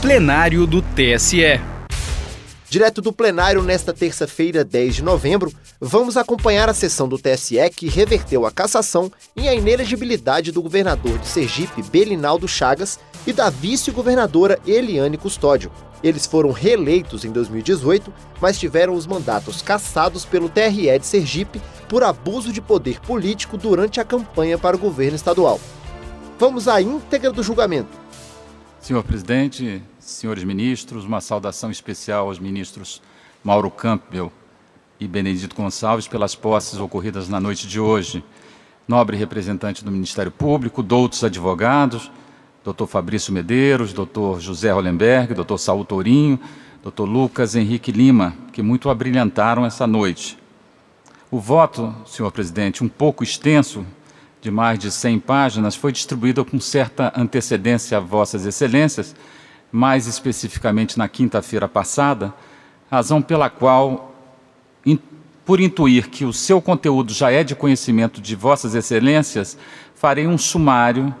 plenário do TSE. Direto do plenário nesta terça-feira, 10 de novembro, vamos acompanhar a sessão do TSE que reverteu a cassação e a inelegibilidade do governador de Sergipe, Belinaldo Chagas, e da vice-governadora Eliane Custódio. Eles foram reeleitos em 2018, mas tiveram os mandatos cassados pelo TRE de Sergipe por abuso de poder político durante a campanha para o governo estadual. Vamos à íntegra do julgamento. Senhor presidente, senhores ministros, uma saudação especial aos ministros Mauro Campbell e Benedito Gonçalves pelas posses ocorridas na noite de hoje. Nobre representante do Ministério Público, doutos advogados, doutor Fabrício Medeiros, doutor José Hollenberg, doutor Saul Tourinho, doutor Lucas Henrique Lima, que muito abrilhantaram essa noite. O voto, senhor presidente, um pouco extenso, de mais de 100 páginas, foi distribuído com certa antecedência a vossas excelências, mais especificamente na quinta-feira passada, razão pela qual, por intuir que o seu conteúdo já é de conhecimento de Vossas Excelências, farei um sumário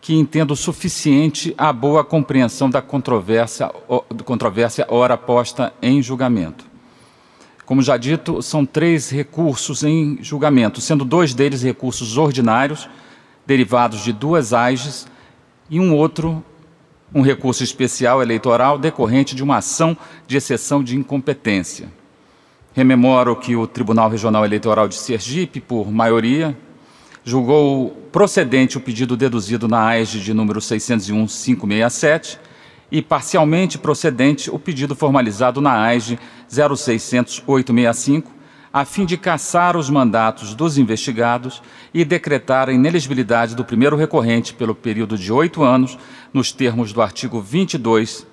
que entendo suficiente à boa compreensão da controvérsia, controvérsia ora posta em julgamento. Como já dito, são três recursos em julgamento, sendo dois deles recursos ordinários, derivados de duas AIGES, e um outro um recurso especial eleitoral decorrente de uma ação de exceção de incompetência. Rememoro que o Tribunal Regional Eleitoral de Sergipe, por maioria, julgou procedente o pedido deduzido na AEG de número 601-567 e parcialmente procedente o pedido formalizado na AEG 0600-865, a fim de cassar os mandatos dos investigados e decretar a inelegibilidade do primeiro recorrente pelo período de oito anos, nos termos do artigo 22,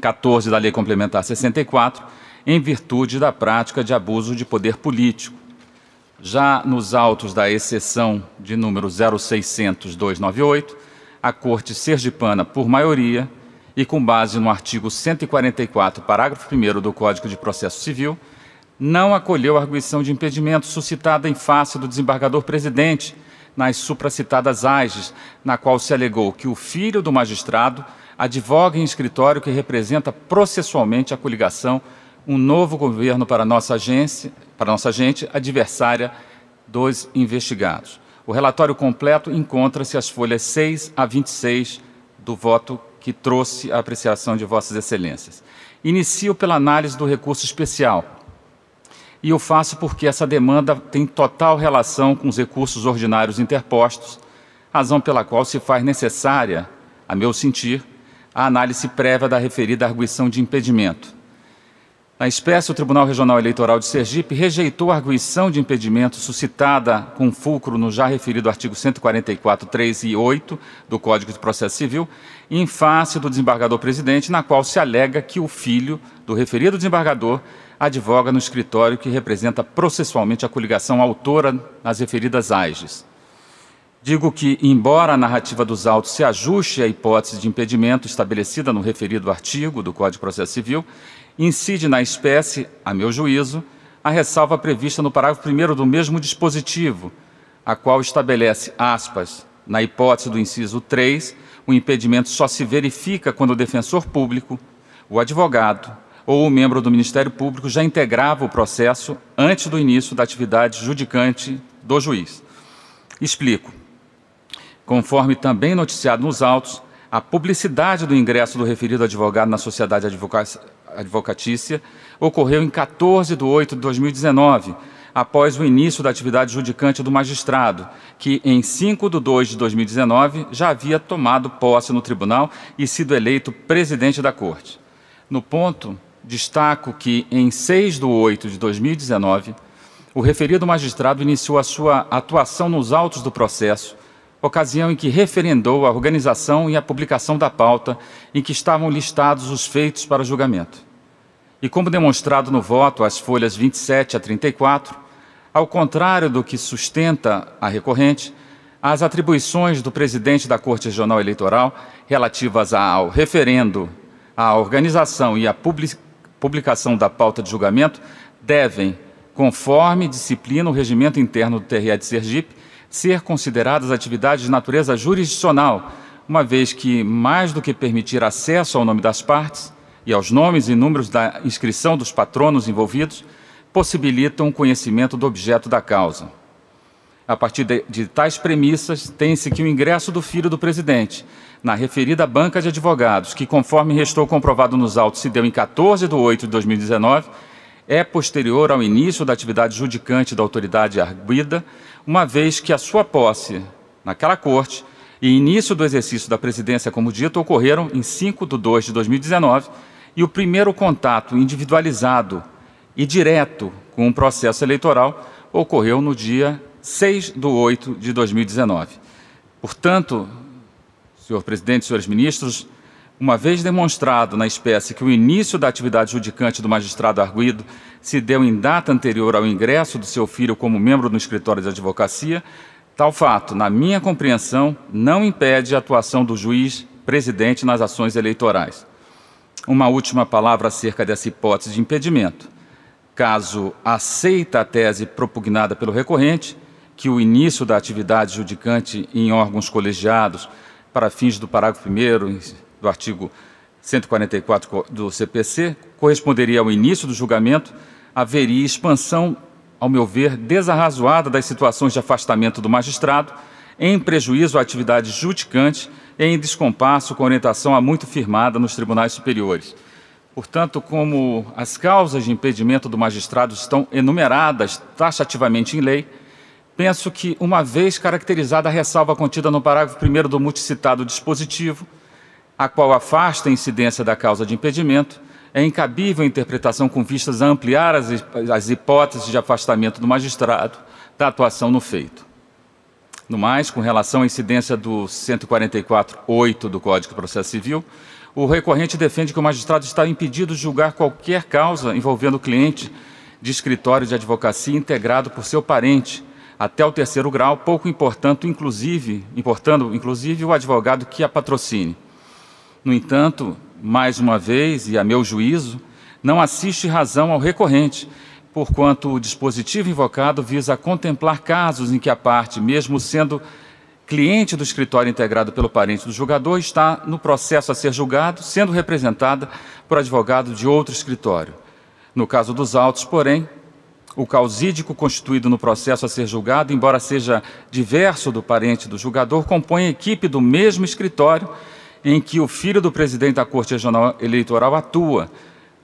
14 da Lei Complementar 64, em virtude da prática de abuso de poder político. Já nos autos da exceção de número 0600-298, a Corte Sergipana, por maioria, e com base no artigo 144, parágrafo 1 do Código de Processo Civil, não acolheu a arguição de impedimento suscitada em face do desembargador presidente nas supracitadas AGES, na qual se alegou que o filho do magistrado advoga em escritório que representa processualmente a coligação um novo governo para nossa agência, para nossa gente adversária dos investigados. O relatório completo encontra-se às folhas 6 a 26 do voto que trouxe a apreciação de vossas excelências. Inicio pela análise do recurso especial e eu faço porque essa demanda tem total relação com os recursos ordinários interpostos, razão pela qual se faz necessária, a meu sentir, a análise prévia da referida arguição de impedimento. Na espécie, o Tribunal Regional Eleitoral de Sergipe rejeitou a arguição de impedimento suscitada com fulcro no já referido artigo 144, 3 e 8 do Código de Processo Civil, em face do desembargador presidente, na qual se alega que o filho do referido desembargador advoga no escritório que representa processualmente a coligação autora nas referidas AIGES. Digo que, embora a narrativa dos autos se ajuste à hipótese de impedimento estabelecida no referido artigo do Código de Processo Civil, incide na espécie, a meu juízo, a ressalva prevista no parágrafo 1 do mesmo dispositivo, a qual estabelece, aspas, na hipótese do inciso 3, o impedimento só se verifica quando o defensor público, o advogado, ou o membro do Ministério Público já integrava o processo antes do início da atividade judicante do juiz. Explico. Conforme também noticiado nos autos, a publicidade do ingresso do referido advogado na sociedade advocatícia ocorreu em 14 de 8 de 2019, após o início da atividade judicante do magistrado, que em 5 de 2 de 2019 já havia tomado posse no tribunal e sido eleito presidente da corte. No ponto destaco que, em 6 de 8 de 2019, o referido magistrado iniciou a sua atuação nos autos do processo, ocasião em que referendou a organização e a publicação da pauta em que estavam listados os feitos para julgamento. E como demonstrado no voto, às folhas 27 a 34, ao contrário do que sustenta a recorrente, as atribuições do presidente da Corte Regional Eleitoral relativas ao referendo, à organização e à publicação da pauta de julgamento devem, conforme disciplina o regimento interno do TRE de Sergipe, ser consideradas atividades de natureza jurisdicional, uma vez que, mais do que permitir acesso ao nome das partes e aos nomes e números da inscrição dos patronos envolvidos, possibilitam o conhecimento do objeto da causa. A partir de, de tais premissas, tem-se que o ingresso do filho do presidente na referida banca de advogados, que, conforme restou comprovado nos autos, se deu em 14 de 8 de 2019, é posterior ao início da atividade judicante da autoridade arguida, uma vez que a sua posse naquela corte e início do exercício da presidência, como dito, ocorreram em 5 de 2 de 2019 e o primeiro contato individualizado e direto com o um processo eleitoral ocorreu no dia 6 de 8 de 2019. Portanto, senhor presidente, senhores ministros, uma vez demonstrado na espécie que o início da atividade judicante do magistrado arguido se deu em data anterior ao ingresso do seu filho como membro no escritório de advocacia, tal fato, na minha compreensão, não impede a atuação do juiz presidente nas ações eleitorais. Uma última palavra acerca dessa hipótese de impedimento. Caso aceita a tese propugnada pelo recorrente, que o início da atividade judicante em órgãos colegiados para fins do parágrafo 1 do artigo 144 do CPC, corresponderia ao início do julgamento, haveria expansão, ao meu ver, desarrazoada das situações de afastamento do magistrado, em prejuízo à atividade judicante e em descompasso com orientação há muito firmada nos tribunais superiores. Portanto, como as causas de impedimento do magistrado estão enumeradas taxativamente em lei, penso que, uma vez caracterizada a ressalva contida no parágrafo 1 do multicitado dispositivo, a qual afasta a incidência da causa de impedimento, é incabível a interpretação com vistas a ampliar as, as hipóteses de afastamento do magistrado da atuação no feito. No mais, com relação à incidência do 144.8 do Código de Processo Civil, o recorrente defende que o magistrado está impedido de julgar qualquer causa envolvendo o cliente de escritório de advocacia integrado por seu parente, até o terceiro grau, pouco importando, inclusive, importando, inclusive o advogado que a patrocine. No entanto, mais uma vez, e a meu juízo, não assiste razão ao recorrente, porquanto o dispositivo invocado visa contemplar casos em que a parte, mesmo sendo cliente do escritório integrado pelo parente do julgador, está no processo a ser julgado, sendo representada por advogado de outro escritório. No caso dos autos, porém, o causídico constituído no processo a ser julgado, embora seja diverso do parente do julgador, compõe a equipe do mesmo escritório em que o filho do presidente da Corte Regional Eleitoral atua,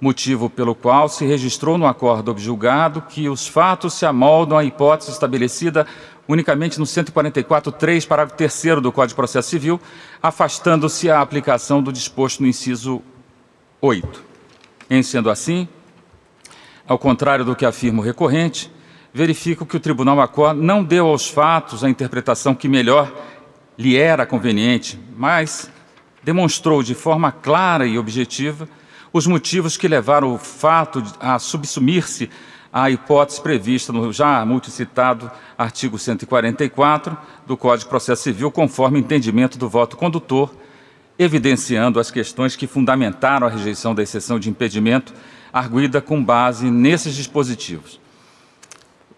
motivo pelo qual se registrou no acordo objulgado que os fatos se amoldam à hipótese estabelecida unicamente no 144.3, parágrafo 3 do Código de Processo Civil, afastando-se a aplicação do disposto no inciso 8. Em sendo assim, ao contrário do que afirma o recorrente, verifico que o Tribunal Acor não deu aos fatos a interpretação que melhor lhe era conveniente, mas demonstrou de forma clara e objetiva os motivos que levaram o fato a subsumir-se à hipótese prevista no já multicitado artigo 144 do Código de Processo Civil, conforme entendimento do voto condutor, evidenciando as questões que fundamentaram a rejeição da exceção de impedimento arguida com base nesses dispositivos.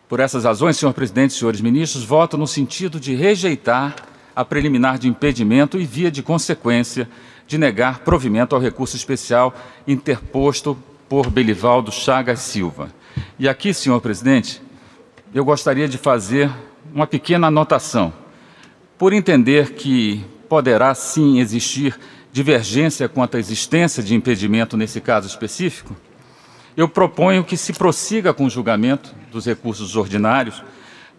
Por essas razões, senhor presidente senhores ministros, voto no sentido de rejeitar a preliminar de impedimento e, via de consequência, de negar provimento ao recurso especial interposto por Belivaldo Chagas Silva. E aqui, senhor presidente, eu gostaria de fazer uma pequena anotação. Por entender que poderá sim existir divergência quanto à existência de impedimento nesse caso específico, eu proponho que se prossiga com o julgamento dos recursos ordinários,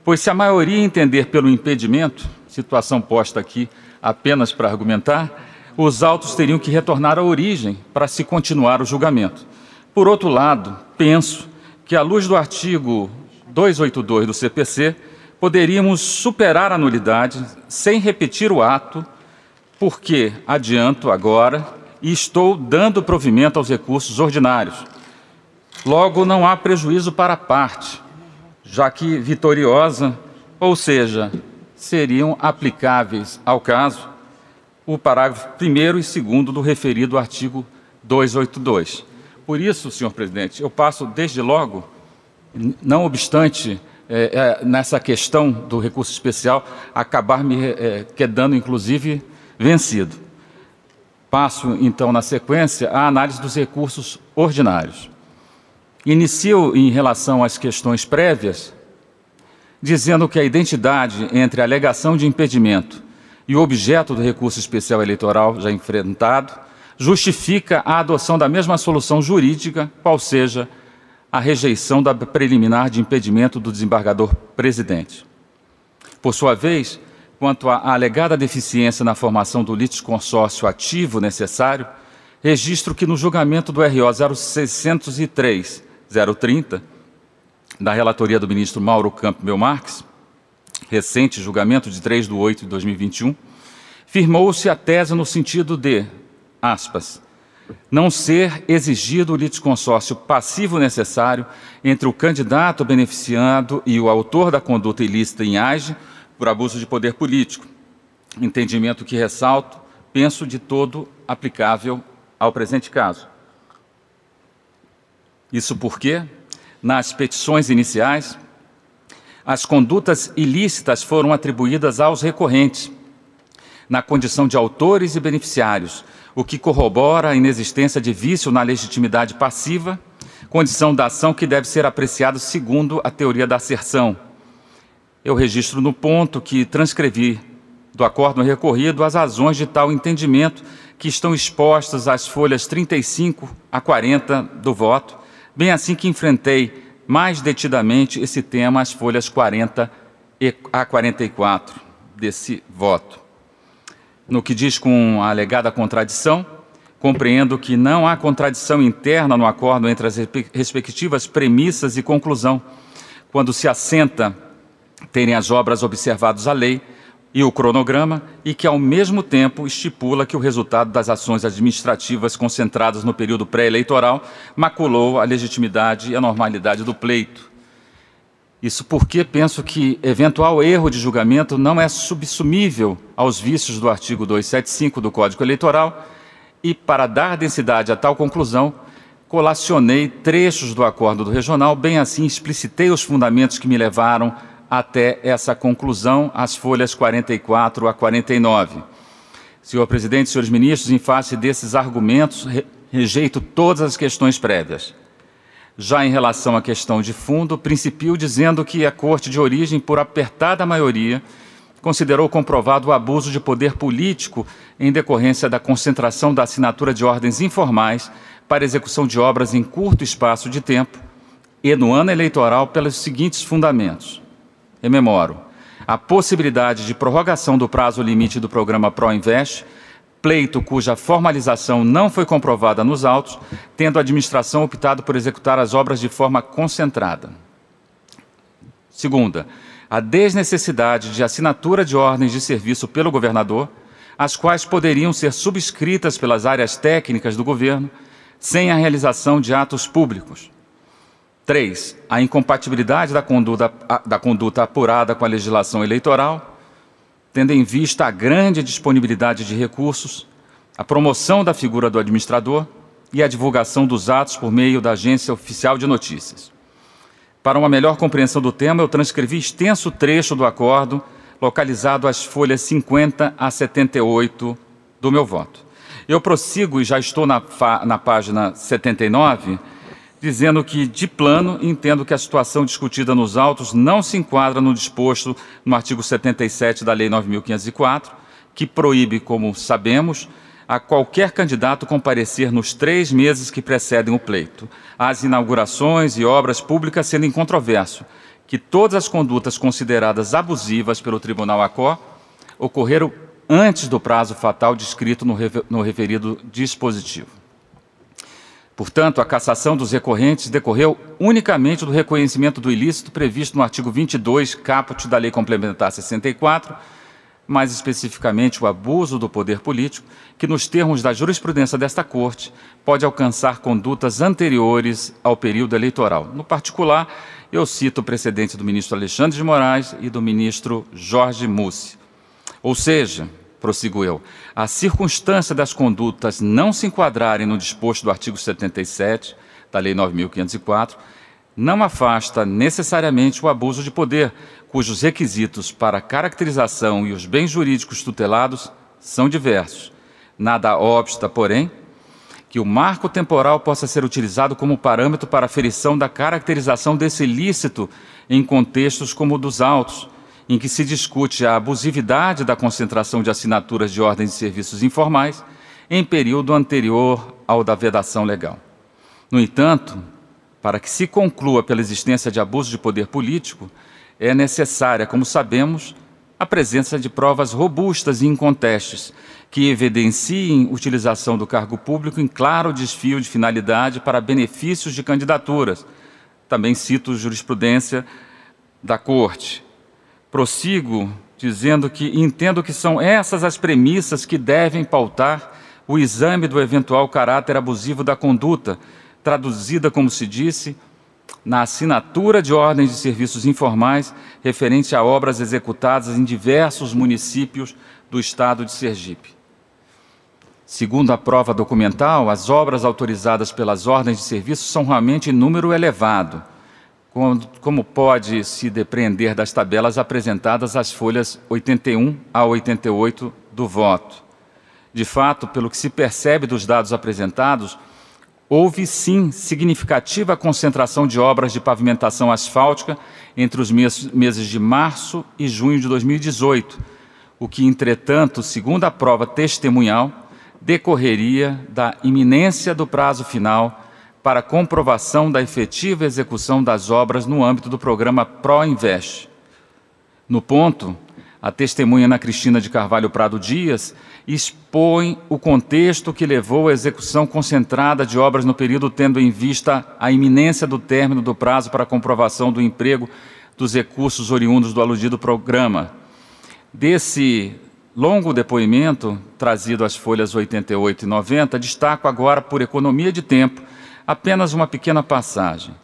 pois se a maioria entender pelo impedimento, situação posta aqui apenas para argumentar, os autos teriam que retornar à origem para se continuar o julgamento. Por outro lado, penso que, à luz do artigo 282 do CPC, poderíamos superar a nulidade sem repetir o ato, porque adianto agora e estou dando provimento aos recursos ordinários Logo, não há prejuízo para a parte, já que vitoriosa, ou seja, seriam aplicáveis ao caso o parágrafo 1 e 2 do referido artigo 282. Por isso, senhor presidente, eu passo desde logo, não obstante é, é, nessa questão do recurso especial, acabar me é, quedando, inclusive, vencido. Passo, então, na sequência, a análise dos recursos ordinários. Inicio em relação às questões prévias, dizendo que a identidade entre a alegação de impedimento e o objeto do recurso especial eleitoral já enfrentado justifica a adoção da mesma solução jurídica, qual seja a rejeição da preliminar de impedimento do desembargador presidente. Por sua vez, quanto à alegada deficiência na formação do litisconsórcio ativo necessário, registro que no julgamento do RO 0603 030 da relatoria do ministro Mauro Campbell Marques, recente julgamento de 3 de 8 de 2021, firmou-se a tese no sentido de, aspas, não ser exigido o litisconsórcio passivo necessário entre o candidato beneficiado e o autor da conduta ilícita em AGE por abuso de poder político. Entendimento que ressalto, penso de todo aplicável ao presente caso. Isso porque, nas petições iniciais, as condutas ilícitas foram atribuídas aos recorrentes, na condição de autores e beneficiários, o que corrobora a inexistência de vício na legitimidade passiva, condição da ação que deve ser apreciada segundo a teoria da asserção. Eu registro no ponto que transcrevi do acordo recorrido as razões de tal entendimento que estão expostas às folhas 35 a 40 do voto, bem assim que enfrentei mais detidamente esse tema às folhas 40 a 44 desse voto. No que diz com a alegada contradição, compreendo que não há contradição interna no acordo entre as respectivas premissas e conclusão, quando se assenta terem as obras observados a lei e o cronograma, e que, ao mesmo tempo, estipula que o resultado das ações administrativas concentradas no período pré-eleitoral maculou a legitimidade e a normalidade do pleito. Isso porque penso que eventual erro de julgamento não é subsumível aos vícios do artigo 275 do Código Eleitoral e, para dar densidade a tal conclusão, colacionei trechos do acordo do regional, bem assim explicitei os fundamentos que me levaram até essa conclusão, as folhas 44 a 49. Senhor presidente, senhores ministros, em face desses argumentos, rejeito todas as questões prévias. Já em relação à questão de fundo, principio dizendo que a Corte de origem, por apertada maioria, considerou comprovado o abuso de poder político em decorrência da concentração da assinatura de ordens informais para execução de obras em curto espaço de tempo e no ano eleitoral pelos seguintes fundamentos rememoro, a possibilidade de prorrogação do prazo limite do programa ProInvest, pleito cuja formalização não foi comprovada nos autos, tendo a administração optado por executar as obras de forma concentrada. Segunda, a desnecessidade de assinatura de ordens de serviço pelo governador, as quais poderiam ser subscritas pelas áreas técnicas do governo, sem a realização de atos públicos. 3. A incompatibilidade da conduta, da conduta apurada com a legislação eleitoral, tendo em vista a grande disponibilidade de recursos, a promoção da figura do administrador e a divulgação dos atos por meio da Agência Oficial de Notícias. Para uma melhor compreensão do tema, eu transcrevi extenso trecho do acordo, localizado às folhas 50 a 78 do meu voto. Eu prossigo e já estou na, na página 79 dizendo que, de plano, entendo que a situação discutida nos autos não se enquadra no disposto no artigo 77 da Lei 9.504, que proíbe, como sabemos, a qualquer candidato comparecer nos três meses que precedem o pleito, às inaugurações e obras públicas sendo incontroverso que todas as condutas consideradas abusivas pelo Tribunal ACO ocorreram antes do prazo fatal descrito no referido dispositivo. Portanto, a cassação dos recorrentes decorreu unicamente do reconhecimento do ilícito previsto no artigo 22, caput da Lei Complementar 64, mais especificamente o abuso do poder político, que, nos termos da jurisprudência desta Corte, pode alcançar condutas anteriores ao período eleitoral. No particular, eu cito o precedente do ministro Alexandre de Moraes e do ministro Jorge Mussi. Ou seja, prossigo eu, a circunstância das condutas não se enquadrarem no disposto do artigo 77 da Lei 9.504 não afasta necessariamente o abuso de poder, cujos requisitos para caracterização e os bens jurídicos tutelados são diversos. Nada obsta, porém, que o marco temporal possa ser utilizado como parâmetro para aferição da caracterização desse ilícito em contextos como o dos autos, em que se discute a abusividade da concentração de assinaturas de ordens de serviços informais em período anterior ao da vedação legal. No entanto, para que se conclua pela existência de abuso de poder político, é necessária, como sabemos, a presença de provas robustas e incontestes que evidenciem utilização do cargo público em claro desfio de finalidade para benefícios de candidaturas. Também cito jurisprudência da Corte. Prossigo dizendo que entendo que são essas as premissas que devem pautar o exame do eventual caráter abusivo da conduta, traduzida, como se disse, na assinatura de ordens de serviços informais referente a obras executadas em diversos municípios do estado de Sergipe. Segundo a prova documental, as obras autorizadas pelas ordens de serviço são realmente em número elevado, como pode se depreender das tabelas apresentadas às folhas 81 a 88 do voto. De fato, pelo que se percebe dos dados apresentados, houve sim significativa concentração de obras de pavimentação asfáltica entre os meses de março e junho de 2018, o que, entretanto, segundo a prova testemunhal, decorreria da iminência do prazo final para comprovação da efetiva execução das obras no âmbito do programa ProInvest. No ponto, a testemunha Ana Cristina de Carvalho Prado Dias expõe o contexto que levou à execução concentrada de obras no período, tendo em vista a iminência do término do prazo para comprovação do emprego dos recursos oriundos do aludido programa. Desse longo depoimento, trazido às folhas 88 e 90, destaco agora, por economia de tempo, apenas uma pequena passagem.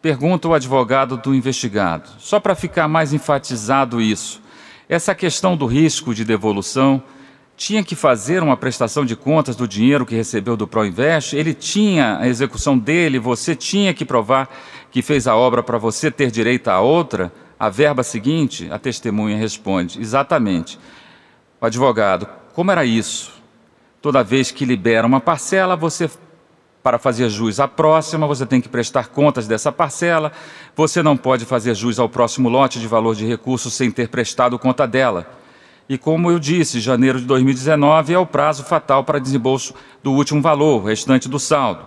Pergunta o advogado do investigado, só para ficar mais enfatizado isso. Essa questão do risco de devolução tinha que fazer uma prestação de contas do dinheiro que recebeu do Proinvest, ele tinha a execução dele, você tinha que provar que fez a obra para você ter direito a outra, a verba seguinte, a testemunha responde, exatamente. O advogado, como era isso? Toda vez que libera uma parcela, você para fazer jus à próxima, você tem que prestar contas dessa parcela. Você não pode fazer jus ao próximo lote de valor de recursos sem ter prestado conta dela. E como eu disse, janeiro de 2019 é o prazo fatal para desembolso do último valor, restante do saldo.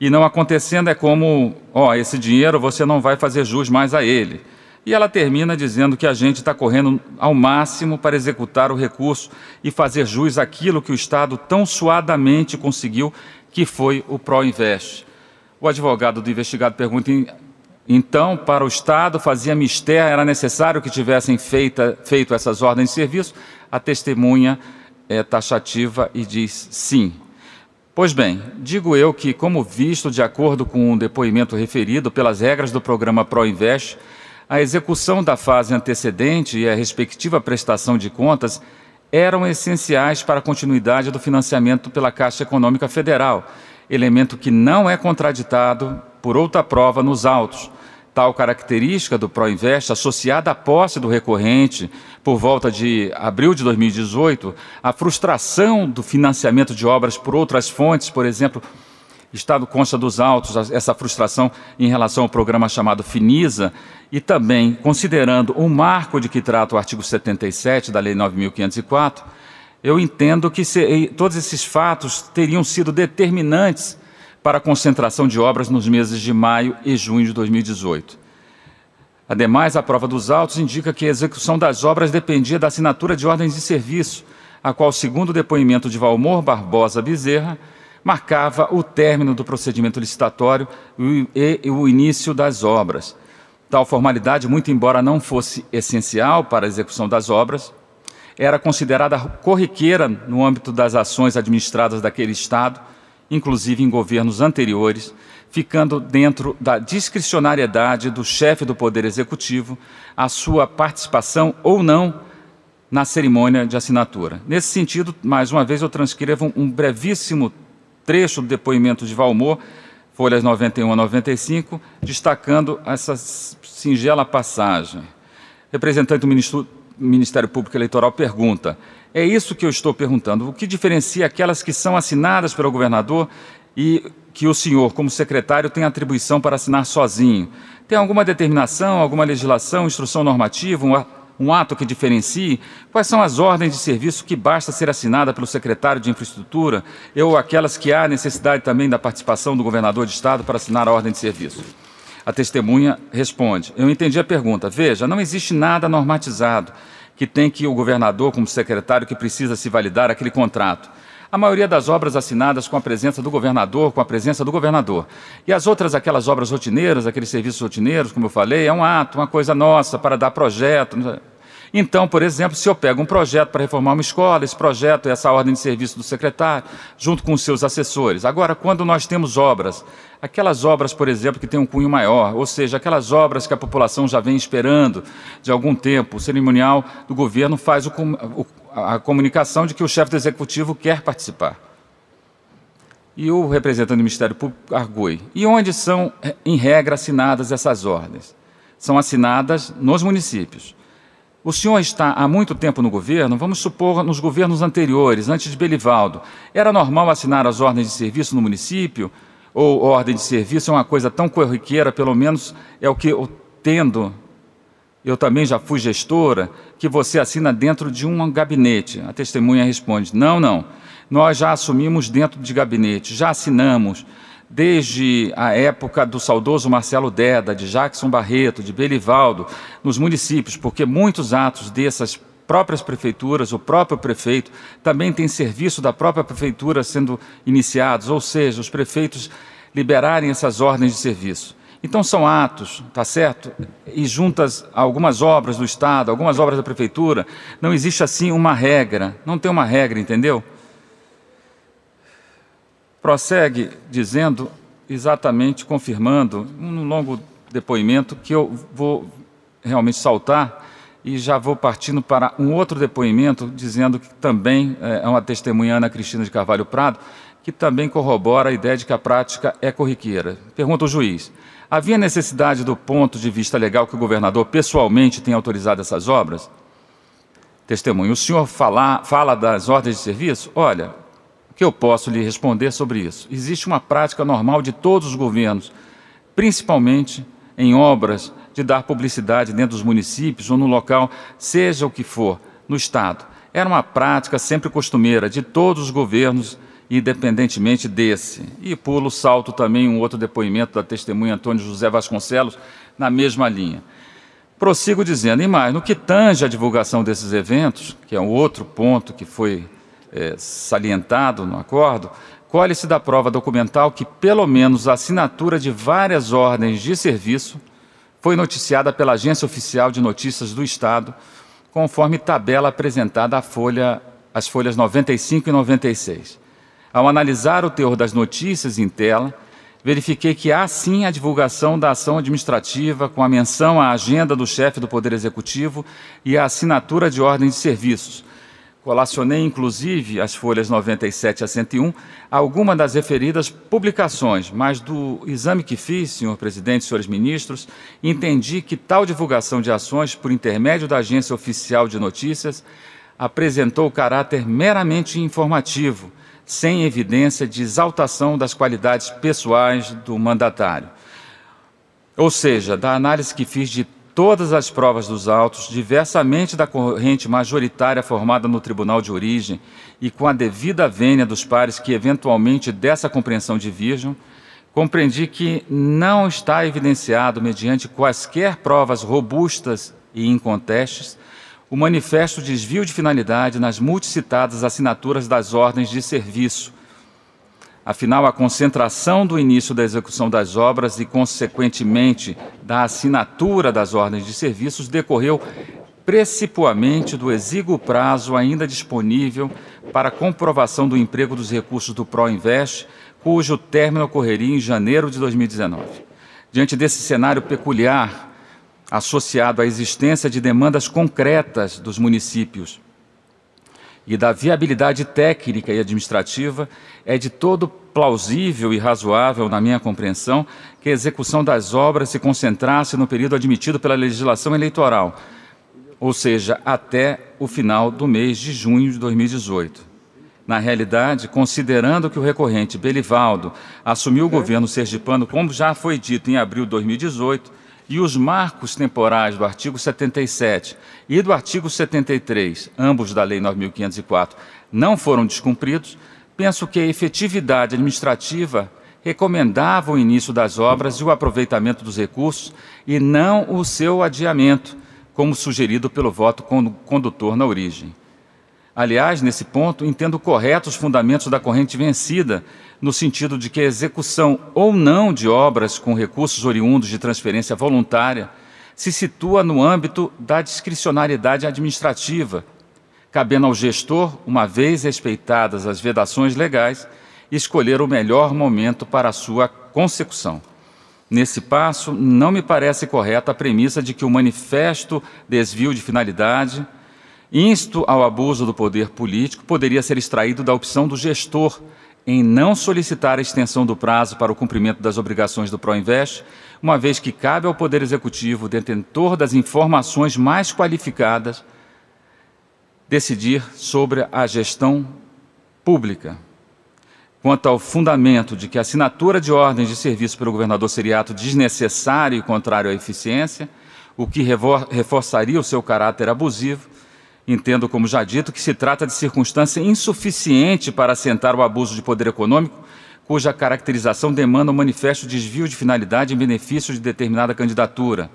E não acontecendo é como, ó, esse dinheiro você não vai fazer jus mais a ele. E ela termina dizendo que a gente está correndo ao máximo para executar o recurso e fazer jus àquilo que o Estado tão suadamente conseguiu, que foi o Proinvest. O advogado do investigado pergunta, então, para o Estado, fazia mistério, era necessário que tivessem feita, feito essas ordens de serviço? A testemunha é taxativa e diz sim. Pois bem, digo eu que, como visto de acordo com o um depoimento referido pelas regras do programa Proinvest, a execução da fase antecedente e a respectiva prestação de contas eram essenciais para a continuidade do financiamento pela Caixa Econômica Federal, elemento que não é contraditado por outra prova nos autos. Tal característica do Proinvest, associada à posse do recorrente por volta de abril de 2018, a frustração do financiamento de obras por outras fontes, por exemplo, Estado consta dos autos essa frustração em relação ao programa chamado Finisa e também considerando o marco de que trata o artigo 77 da Lei 9.504, eu entendo que se, todos esses fatos teriam sido determinantes para a concentração de obras nos meses de maio e junho de 2018. Ademais, a prova dos autos indica que a execução das obras dependia da assinatura de ordens de serviço, a qual, segundo o depoimento de Valmor Barbosa Bezerra, marcava o término do procedimento licitatório e o início das obras. Tal formalidade, muito embora não fosse essencial para a execução das obras, era considerada corriqueira no âmbito das ações administradas daquele Estado, inclusive em governos anteriores, ficando dentro da discricionariedade do chefe do Poder Executivo a sua participação ou não na cerimônia de assinatura. Nesse sentido, mais uma vez, eu transcrevo um brevíssimo trecho do depoimento de Valmor, folhas 91 a 95, destacando essa singela passagem. Representante do Ministério Público Eleitoral pergunta. É isso que eu estou perguntando. O que diferencia aquelas que são assinadas pelo governador e que o senhor, como secretário, tem atribuição para assinar sozinho? Tem alguma determinação, alguma legislação, instrução normativa, um ato que diferencie? Quais são as ordens de serviço que basta ser assinada pelo secretário de infraestrutura ou aquelas que há necessidade também da participação do governador de estado para assinar a ordem de serviço? A testemunha responde: Eu entendi a pergunta. Veja, não existe nada normatizado que tem que o governador, como secretário, que precisa se validar aquele contrato. A maioria das obras assinadas com a presença do governador, com a presença do governador. E as outras, aquelas obras rotineiras, aqueles serviços rotineiros, como eu falei, é um ato, uma coisa nossa para dar projeto. Então, por exemplo, se eu pego um projeto para reformar uma escola, esse projeto é essa ordem de serviço do secretário, junto com os seus assessores. Agora, quando nós temos obras, aquelas obras, por exemplo, que têm um cunho maior, ou seja, aquelas obras que a população já vem esperando de algum tempo, o cerimonial do governo faz o, a comunicação de que o chefe do executivo quer participar. E o representante do Ministério Público argue. E onde são, em regra, assinadas essas ordens? São assinadas nos municípios. O senhor está há muito tempo no governo, vamos supor nos governos anteriores, antes de Belivaldo. Era normal assinar as ordens de serviço no município? Ou ordem de serviço é uma coisa tão corriqueira, pelo menos é o que eu tendo, eu também já fui gestora, que você assina dentro de um gabinete. A testemunha responde: não, não. Nós já assumimos dentro de gabinete, já assinamos desde a época do saudoso Marcelo Deda, de Jackson Barreto, de Belivaldo, nos municípios, porque muitos atos dessas próprias prefeituras, o próprio prefeito, também tem serviço da própria prefeitura sendo iniciados, ou seja, os prefeitos liberarem essas ordens de serviço. Então são atos, tá certo? E juntas algumas obras do Estado, algumas obras da prefeitura, não existe assim uma regra, não tem uma regra, entendeu? Prossegue dizendo, exatamente confirmando, um longo depoimento que eu vou realmente saltar e já vou partindo para um outro depoimento, dizendo que também é uma testemunha Ana Cristina de Carvalho Prado, que também corrobora a ideia de que a prática é corriqueira. Pergunta o juiz: havia necessidade do ponto de vista legal que o governador pessoalmente tenha autorizado essas obras? Testemunho: o senhor fala, fala das ordens de serviço? Olha, que eu posso lhe responder sobre isso? Existe uma prática normal de todos os governos, principalmente em obras de dar publicidade dentro dos municípios ou no local, seja o que for, no Estado. Era uma prática sempre costumeira de todos os governos, independentemente desse. E pulo, salto também um outro depoimento da testemunha Antônio José Vasconcelos, na mesma linha. Prossigo dizendo, e mais, no que tange a divulgação desses eventos, que é um outro ponto que foi é, salientado no acordo, colhe-se da prova documental que, pelo menos, a assinatura de várias ordens de serviço foi noticiada pela Agência Oficial de Notícias do Estado, conforme tabela apresentada à folha, às folhas 95 e 96. Ao analisar o teor das notícias em tela, verifiquei que há sim a divulgação da ação administrativa com a menção à agenda do chefe do Poder Executivo e a assinatura de ordens de serviços, Colacionei, inclusive, as folhas 97 a 101, algumas das referidas publicações, mas do exame que fiz, senhor presidente, senhores ministros, entendi que tal divulgação de ações por intermédio da Agência Oficial de Notícias apresentou caráter meramente informativo, sem evidência de exaltação das qualidades pessoais do mandatário. Ou seja, da análise que fiz de todas as provas dos autos, diversamente da corrente majoritária formada no tribunal de origem e com a devida vênia dos pares que eventualmente dessa compreensão divirjam, compreendi que não está evidenciado, mediante quaisquer provas robustas e incontestes, o manifesto desvio de finalidade nas multicitadas assinaturas das ordens de serviço, Afinal, a concentração do início da execução das obras e, consequentemente, da assinatura das ordens de serviços decorreu precipuamente do exíguo prazo ainda disponível para comprovação do emprego dos recursos do ProInvest, cujo término ocorreria em janeiro de 2019. Diante desse cenário peculiar, associado à existência de demandas concretas dos municípios e da viabilidade técnica e administrativa, é de todo plausível e razoável, na minha compreensão, que a execução das obras se concentrasse no período admitido pela legislação eleitoral, ou seja, até o final do mês de junho de 2018. Na realidade, considerando que o recorrente Belivaldo assumiu o governo sergipano, como já foi dito em abril de 2018, e os marcos temporais do artigo 77 e do artigo 73, ambos da Lei 9.504, não foram descumpridos, penso que a efetividade administrativa recomendava o início das obras e o aproveitamento dos recursos e não o seu adiamento, como sugerido pelo voto condutor na origem. Aliás, nesse ponto, entendo corretos os fundamentos da corrente vencida, no sentido de que a execução ou não de obras com recursos oriundos de transferência voluntária se situa no âmbito da discricionariedade administrativa, cabendo ao gestor, uma vez respeitadas as vedações legais, escolher o melhor momento para a sua consecução. Nesse passo, não me parece correta a premissa de que o manifesto desvio de finalidade insto ao abuso do poder político poderia ser extraído da opção do gestor em não solicitar a extensão do prazo para o cumprimento das obrigações do Proinvest, uma vez que cabe ao Poder Executivo, detentor das informações mais qualificadas, decidir sobre a gestão pública. Quanto ao fundamento de que a assinatura de ordens de serviço pelo governador seria ato desnecessário e contrário à eficiência, o que reforçaria o seu caráter abusivo, Entendo, como já dito, que se trata de circunstância insuficiente para assentar o abuso de poder econômico, cuja caracterização demanda um manifesto desvio de finalidade em benefício de determinada candidatura.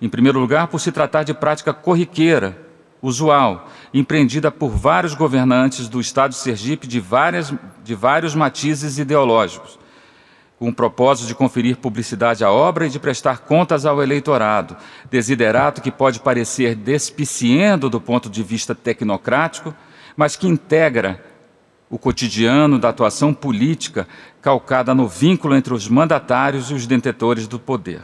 Em primeiro lugar, por se tratar de prática corriqueira, usual, empreendida por vários governantes do Estado de Sergipe de, várias, de vários matizes ideológicos com o propósito de conferir publicidade à obra e de prestar contas ao eleitorado, desiderato que pode parecer despiciendo do ponto de vista tecnocrático, mas que integra o cotidiano da atuação política calcada no vínculo entre os mandatários e os detentores do poder.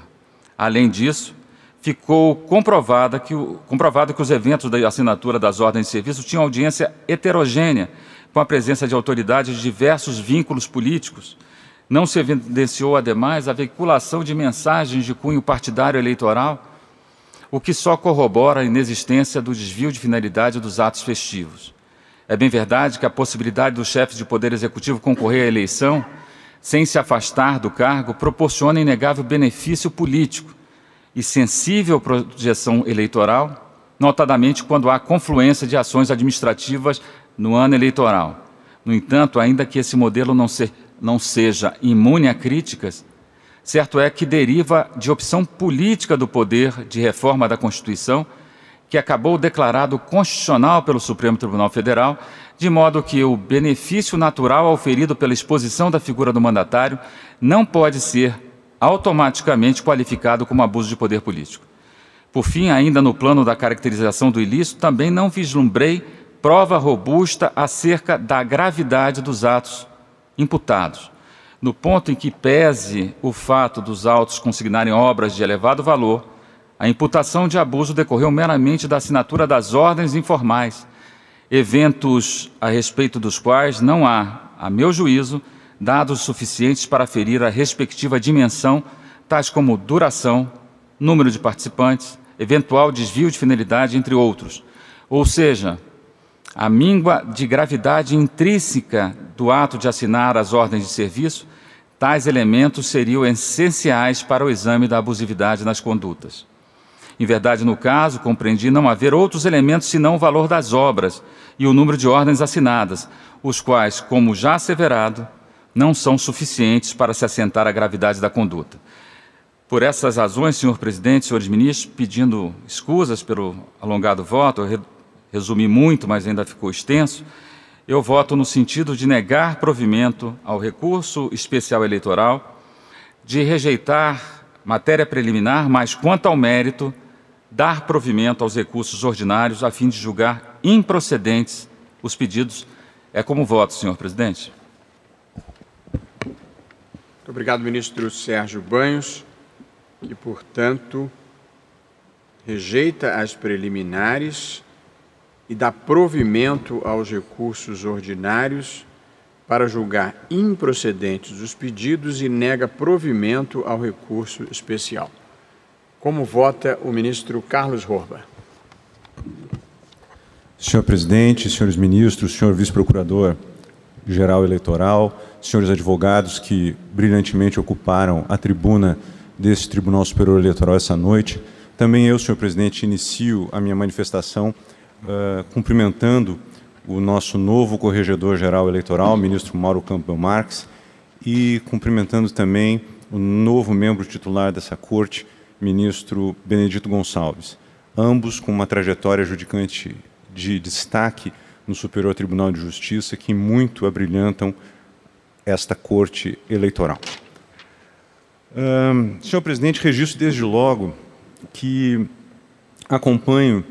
Além disso, ficou comprovada que o, comprovado que os eventos da assinatura das ordens de serviço tinham audiência heterogênea, com a presença de autoridades de diversos vínculos políticos, não se evidenciou, ademais, a veiculação de mensagens de cunho partidário eleitoral, o que só corrobora a inexistência do desvio de finalidade dos atos festivos. É bem verdade que a possibilidade do chefe de poder executivo concorrer à eleição, sem se afastar do cargo, proporciona inegável benefício político e sensível projeção eleitoral, notadamente quando há confluência de ações administrativas no ano eleitoral. No entanto, ainda que esse modelo não, se, não seja imune a críticas, certo é que deriva de opção política do poder de reforma da Constituição, que acabou declarado constitucional pelo Supremo Tribunal Federal, de modo que o benefício natural auferido pela exposição da figura do mandatário não pode ser automaticamente qualificado como abuso de poder político. Por fim, ainda no plano da caracterização do ilícito, também não vislumbrei prova robusta acerca da gravidade dos atos imputados. No ponto em que pese o fato dos autos consignarem obras de elevado valor, a imputação de abuso decorreu meramente da assinatura das ordens informais, eventos a respeito dos quais não há, a meu juízo, dados suficientes para ferir a respectiva dimensão, tais como duração, número de participantes, eventual desvio de finalidade, entre outros. Ou seja, a míngua de gravidade intrínseca do ato de assinar as ordens de serviço, tais elementos seriam essenciais para o exame da abusividade nas condutas. Em verdade, no caso, compreendi não haver outros elementos senão o valor das obras e o número de ordens assinadas, os quais, como já asseverado, não são suficientes para se assentar a gravidade da conduta. Por essas razões, senhor presidente, senhores ministros, pedindo escusas pelo alongado voto, resumi muito, mas ainda ficou extenso, eu voto no sentido de negar provimento ao recurso especial eleitoral, de rejeitar matéria preliminar, mas quanto ao mérito, dar provimento aos recursos ordinários a fim de julgar improcedentes os pedidos. É como voto, senhor presidente. Muito obrigado, ministro Sérgio Banhos, que, portanto, rejeita as preliminares e dá provimento aos recursos ordinários para julgar improcedentes os pedidos e nega provimento ao recurso especial. Como vota o ministro Carlos Horba? Senhor presidente, senhores ministros, senhor vice-procurador-geral eleitoral, senhores advogados que brilhantemente ocuparam a tribuna desse Tribunal Superior Eleitoral essa noite, também eu, senhor presidente, inicio a minha manifestação cumprimentando o nosso novo corregedor-geral eleitoral, ministro Mauro Campbell Marques, e cumprimentando também o novo membro titular dessa corte, ministro Benedito Gonçalves, ambos com uma trajetória judicante de destaque no Superior Tribunal de Justiça que muito abrilhantam esta corte eleitoral. senhor presidente, registro desde logo que acompanho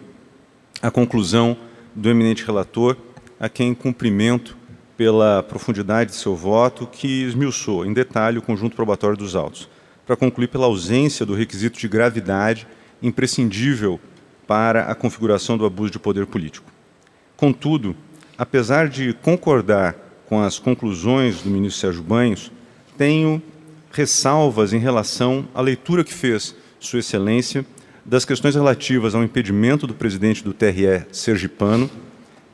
a conclusão do eminente relator, a quem cumprimento pela profundidade de seu voto, que esmiuçou em detalhe o conjunto probatório dos autos, para concluir pela ausência do requisito de gravidade imprescindível para a configuração do abuso de poder político. Contudo, apesar de concordar com as conclusões do ministro Sérgio Banhos, tenho ressalvas em relação à leitura que fez Sua Excelência das questões relativas ao impedimento do presidente do TRE sergipano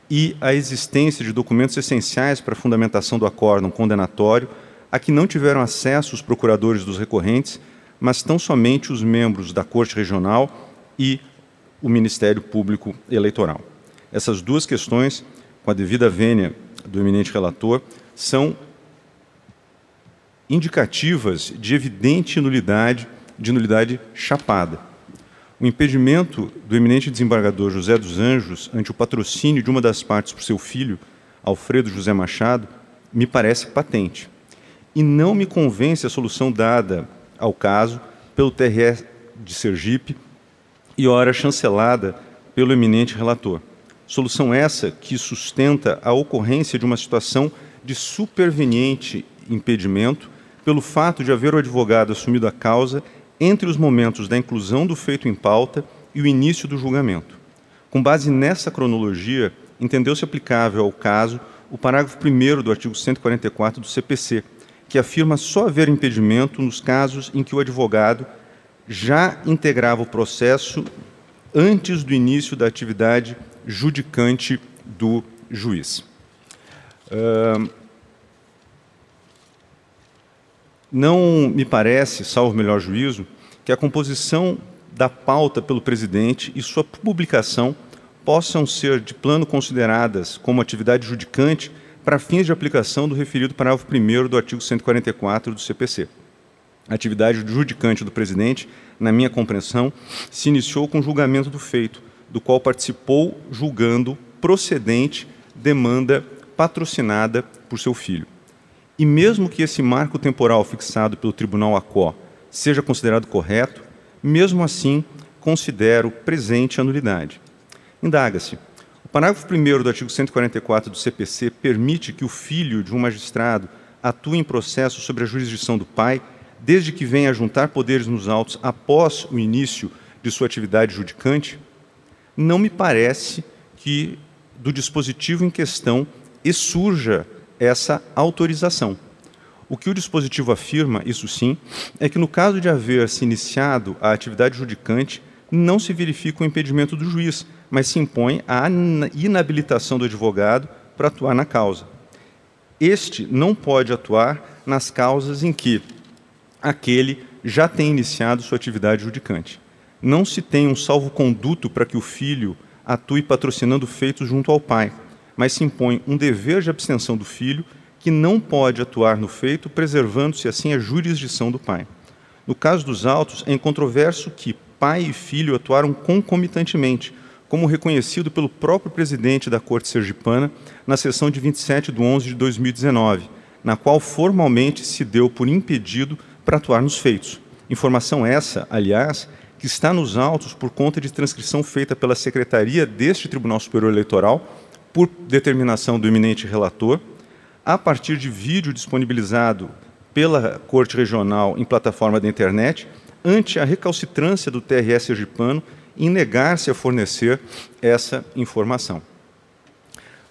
e a existência de documentos essenciais para a fundamentação do acórdão condenatório a que não tiveram acesso os procuradores dos recorrentes, mas tão somente os membros da Corte Regional e o Ministério Público Eleitoral. Essas duas questões, com a devida vênia do eminente relator, são indicativas de evidente nulidade, de nulidade chapada. O impedimento do eminente desembargador José dos Anjos ante o patrocínio de uma das partes por seu filho, Alfredo José Machado, me parece patente. E não me convence a solução dada ao caso pelo TRE de Sergipe e ora chancelada pelo eminente relator. Solução essa que sustenta a ocorrência de uma situação de superveniente impedimento pelo fato de haver o advogado assumido a causa entre os momentos da inclusão do feito em pauta e o início do julgamento. Com base nessa cronologia, entendeu-se aplicável ao caso o parágrafo 1 do artigo 144 do CPC, que afirma só haver impedimento nos casos em que o advogado já integrava o processo antes do início da atividade judicante do juiz. Uh, Não me parece, salvo melhor juízo, que a composição da pauta pelo presidente e sua publicação possam ser de plano consideradas como atividade judicante para fins de aplicação do referido parágrafo 1 do artigo 144 do CPC. A atividade judicante do presidente, na minha compreensão, se iniciou com o julgamento do feito, do qual participou julgando procedente demanda patrocinada por seu filho. E mesmo que esse marco temporal fixado pelo Tribunal ACO seja considerado correto, mesmo assim considero presente a nulidade. Indaga-se. O parágrafo 1 do artigo 144 do CPC permite que o filho de um magistrado atue em processo sobre a jurisdição do pai, desde que venha a juntar poderes nos autos após o início de sua atividade judicante? Não me parece que do dispositivo em questão surja essa autorização. O que o dispositivo afirma, isso sim, é que no caso de haver se iniciado a atividade judicante, não se verifica o impedimento do juiz, mas se impõe a inabilitação do advogado para atuar na causa. Este não pode atuar nas causas em que aquele já tem iniciado sua atividade judicante. Não se tem um salvo-conduto para que o filho atue patrocinando feitos junto ao pai mas se impõe um dever de abstenção do filho que não pode atuar no feito, preservando-se assim a jurisdição do pai. No caso dos autos, é incontroverso que pai e filho atuaram concomitantemente, como reconhecido pelo próprio presidente da Corte Sergipana na sessão de 27 de 11 de 2019, na qual formalmente se deu por impedido para atuar nos feitos. Informação essa, aliás, que está nos autos por conta de transcrição feita pela secretaria deste Tribunal Superior Eleitoral por determinação do eminente relator, a partir de vídeo disponibilizado pela Corte Regional em plataforma da internet, ante a recalcitrância do TRS sergipano em negar-se a fornecer essa informação.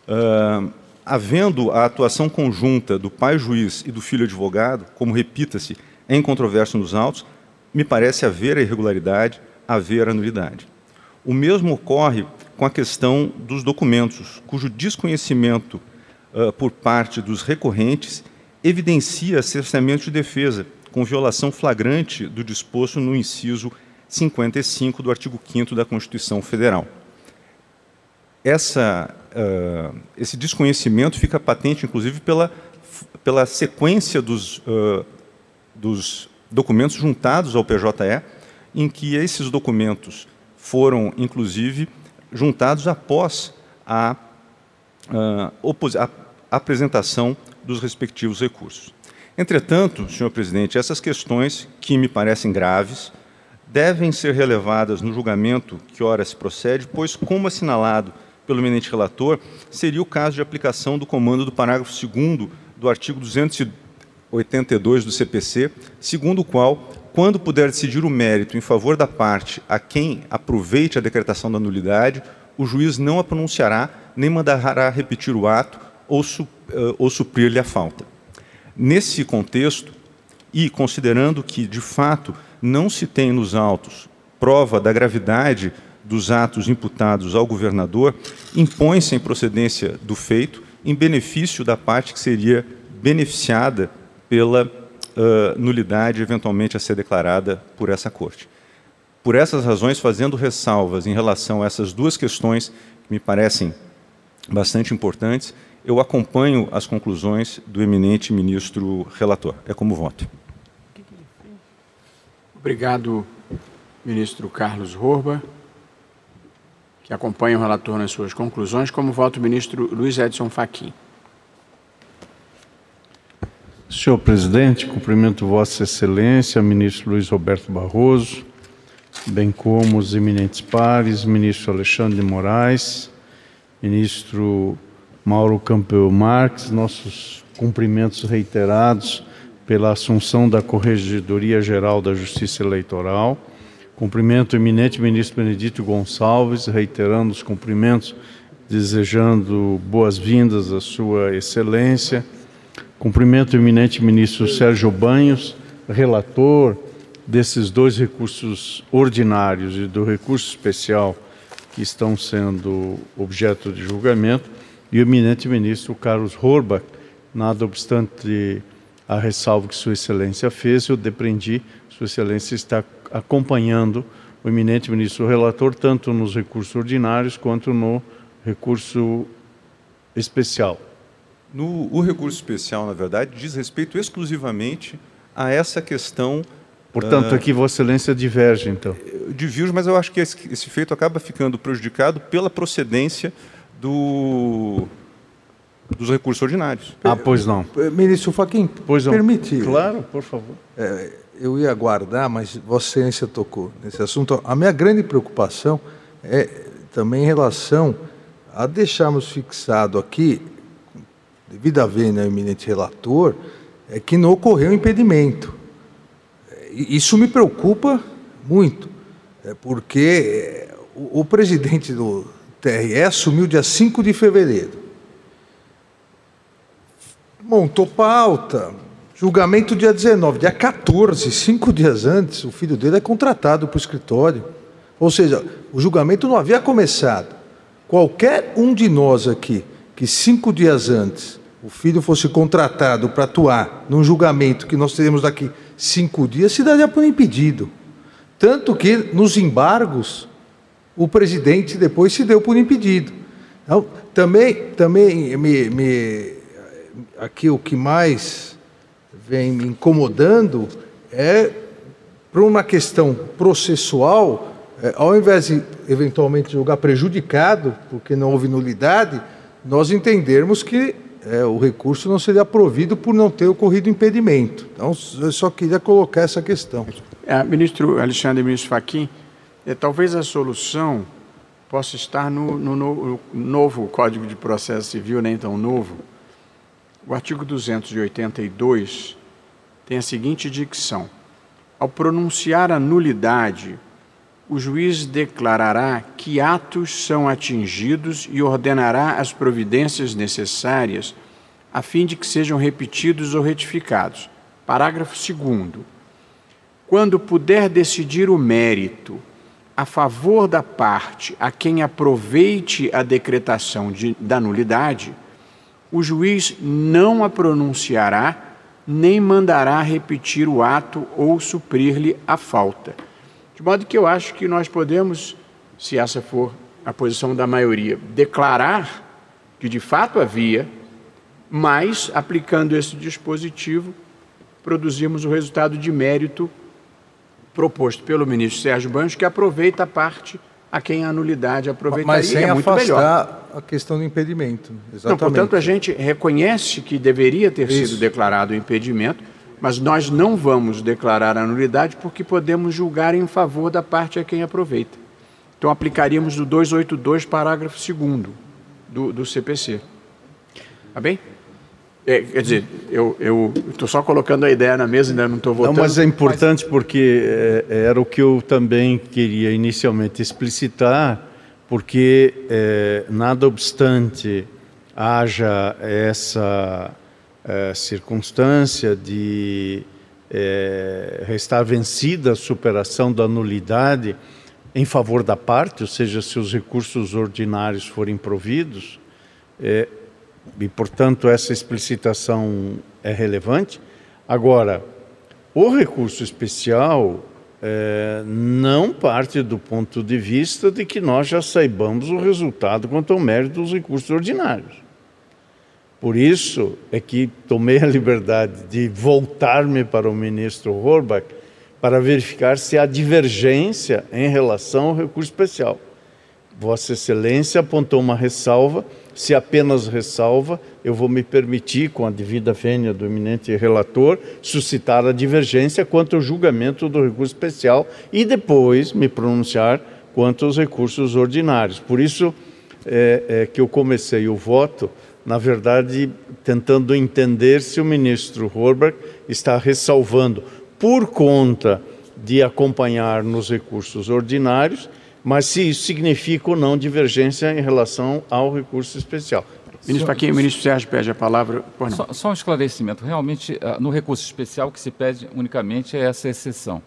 Uh, havendo a atuação conjunta do pai juiz e do filho advogado, como repita-se, em controverso nos autos, me parece haver a irregularidade, haver a nulidade. O mesmo ocorre com a questão dos documentos, cujo desconhecimento uh, por parte dos recorrentes evidencia cerceamento de defesa, com violação flagrante do disposto no inciso 55 do artigo 5 da Constituição Federal. Essa, uh, esse desconhecimento fica patente, inclusive, pela, pela sequência dos, uh, dos documentos juntados ao PJE, em que esses documentos foram, inclusive, juntados após a, uh, a apresentação dos respectivos recursos. Entretanto, senhor presidente, essas questões, que me parecem graves, devem ser relevadas no julgamento que ora se procede, pois, como assinalado pelo eminente relator, seria o caso de aplicação do comando do parágrafo 2 do artigo 282 do CPC, segundo o qual, quando puder decidir o mérito em favor da parte a quem aproveite a decretação da nulidade, o juiz não a pronunciará nem mandará repetir o ato ou, su, uh, ou suprir-lhe a falta. Nesse contexto, e considerando que, de fato, não se tem nos autos prova da gravidade dos atos imputados ao governador, impõe-se a improcedência do feito em benefício da parte que seria beneficiada pela uh, nulidade eventualmente a ser declarada por essa corte. Por essas razões, fazendo ressalvas em relação a essas duas questões que me parecem bastante importantes, eu acompanho as conclusões do eminente ministro relator. É como voto. Obrigado, ministro Carlos Horba, que acompanha o relator nas suas conclusões. Como voto ministro Luiz Edson Fachin. Senhor presidente, cumprimento Vossa Excelência, ministro Luiz Roberto Barroso, bem como os eminentes pares, ministro Alexandre de Moraes, ministro Mauro Campeu Marques, nossos cumprimentos reiterados pela assunção da Corregedoria Geral da Justiça Eleitoral. Cumprimento o eminente ministro Benedito Gonçalves, reiterando os cumprimentos, desejando boas-vindas à Sua Excelência. Cumprimento o eminente ministro Sérgio Banhos, relator desses dois recursos ordinários e do recurso especial que estão sendo objeto de julgamento, e o eminente ministro Carlos Horbach, nada obstante a ressalva que Sua Excelência fez, eu depreendi, Sua Excelência está acompanhando o eminente ministro relator, tanto nos recursos ordinários quanto no recurso especial. No, o recurso especial, na verdade, diz respeito exclusivamente a essa questão Portanto, uh, aqui Vossa Excelência diverge, então. Divirge, mas eu acho que esse, esse, feito acaba ficando prejudicado pela procedência do, dos recursos ordinários. Ah, pois não. Eh, ministro Faquim, pois não. permite. Claro, por favor. É, eu ia aguardar, mas Vossa Excelência tocou nesse assunto. A minha grande preocupação é também em relação a deixarmos fixado aqui, devido a ver no eminente relator, é que não ocorreu impedimento isso me preocupa muito, é porque o, o presidente do TRE assumiu dia 5 de fevereiro. Montou pauta, julgamento dia 19, dia 14, cinco dias antes, o filho dele é contratado para o escritório. Ou seja, o julgamento não havia começado. Qualquer um de nós aqui, que cinco dias antes o filho fosse contratado para atuar num julgamento que nós teremos daqui cinco dias, se daria por impedido. Tanto que nos embargos, o presidente depois se deu por impedido. Então, também, também me, me, aqui o que mais vem me incomodando é para uma questão processual, é, ao invés de eventualmente julgar prejudicado, porque não houve nulidade, nós entendermos que é, o recurso não seria provido por não ter ocorrido impedimento. Então, eu só queria colocar essa questão. É, ministro Alexandre Ministro Fachin, é, talvez a solução possa estar no, no, no, novo Código de Processo Civil, nem tão novo. O artigo 282 tem a seguinte dicção: ao pronunciar a nulidade o juiz declarará que atos são atingidos e ordenará as providências necessárias a fim de que sejam repetidos ou retificados. Parágrafo 2. Quando puder decidir o mérito, a favor da parte a quem aproveite a decretação de, da nulidade, o juiz não a pronunciará nem mandará repetir o ato ou suprir-lhe a falta. De modo que eu acho que nós podemos, se essa for a posição da maioria, declarar que de fato havia, mas aplicando esse dispositivo, produzimos o resultado de mérito proposto pelo ministro Sérgio Banhos, que aproveita a parte a quem a nulidade aproveitaria. Mas sem é muito afastar melhor. a questão do impedimento. Exatamente. Não, portanto, a gente reconhece que deveria ter Isso. sido declarado o impedimento, mas nós não vamos declarar a nulidade porque podemos julgar em favor da parte a quem aproveita. Então, aplicaríamos o 282, parágrafo 2 do, do CPC. Tá bem? É, quer dizer, eu estou só colocando a ideia na mesa, ainda não estou Não, votando. mas é importante porque é, era o que eu também queria inicialmente explicitar, porque é, nada obstante haja essa é, circunstância de é, restar vencida a superação da nulidade em favor da parte, ou seja, se os recursos ordinários forem providos, é, e, portanto, essa explicitação é relevante. Agora, o recurso especial eh, não parte do ponto de vista de que nós já saibamos o resultado quanto ao mérito dos recursos ordinários. Por isso é que tomei a liberdade de voltar-me para o ministro Horbach para verificar se há divergência em relação ao recurso especial. Vossa Excelência apontou uma ressalva. Se apenas ressalva, eu vou me permitir, com a devida vênia do eminente relator, suscitar a divergência quanto ao julgamento do recurso especial e depois me pronunciar quanto aos recursos ordinários. Por isso é, é que eu comecei o voto, na verdade, tentando entender se o ministro Horbach está ressalvando por conta de acompanhar nos recursos ordinários mas se isso significa ou não divergência em relação ao recurso especial. Ministro Paquim, o ministro Sérgio pede a palavra. Só, só, um esclarecimento. Realmente, ah, no recurso especial, o que se pede unicamente é essa exceção.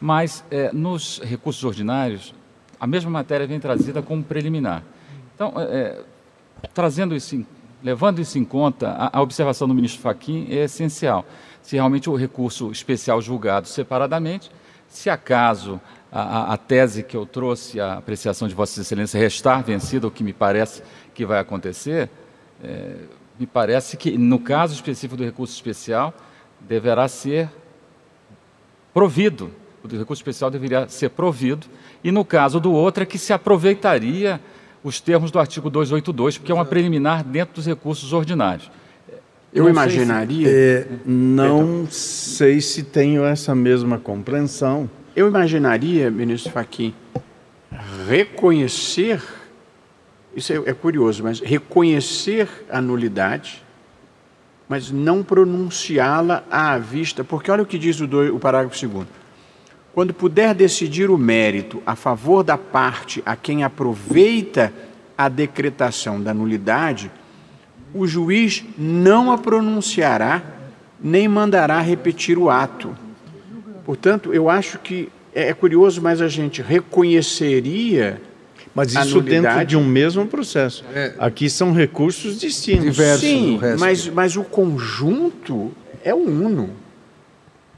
Mas, é, nos recursos ordinários, a mesma matéria vem trazida como preliminar. Então, é, trazendo isso, em, levando isso em conta, a, a observação do ministro Faquim é essencial. Se realmente o recurso especial julgado separadamente, se acaso a, a, tese que eu trouxe, a apreciação de Vossa Excelência, restar vencida, o que me parece que vai acontecer, é, me parece que, no caso específico do recurso especial, deverá ser provido, o recurso especial deveria ser provido, e no caso do outro é que se aproveitaria os termos do artigo 282, porque é uma preliminar dentro dos recursos ordinários. Eu não imaginaria. Se, é, não sei se tenho essa mesma compreensão. Eu imaginaria, ministro Faquim, reconhecer, isso é, é, curioso, mas reconhecer a nulidade, mas não pronunciá-la à vista, porque olha o que diz o, do, o parágrafo segundo. Quando puder decidir o mérito a favor da parte a quem aproveita a decretação da nulidade, o juiz não a pronunciará nem mandará repetir o ato Portanto, eu acho que é, é curioso, mas a gente reconheceria. Mas isso dentro de um mesmo processo. É. Aqui são recursos distintos. Diversos Sim, mas, mas o conjunto é o uno.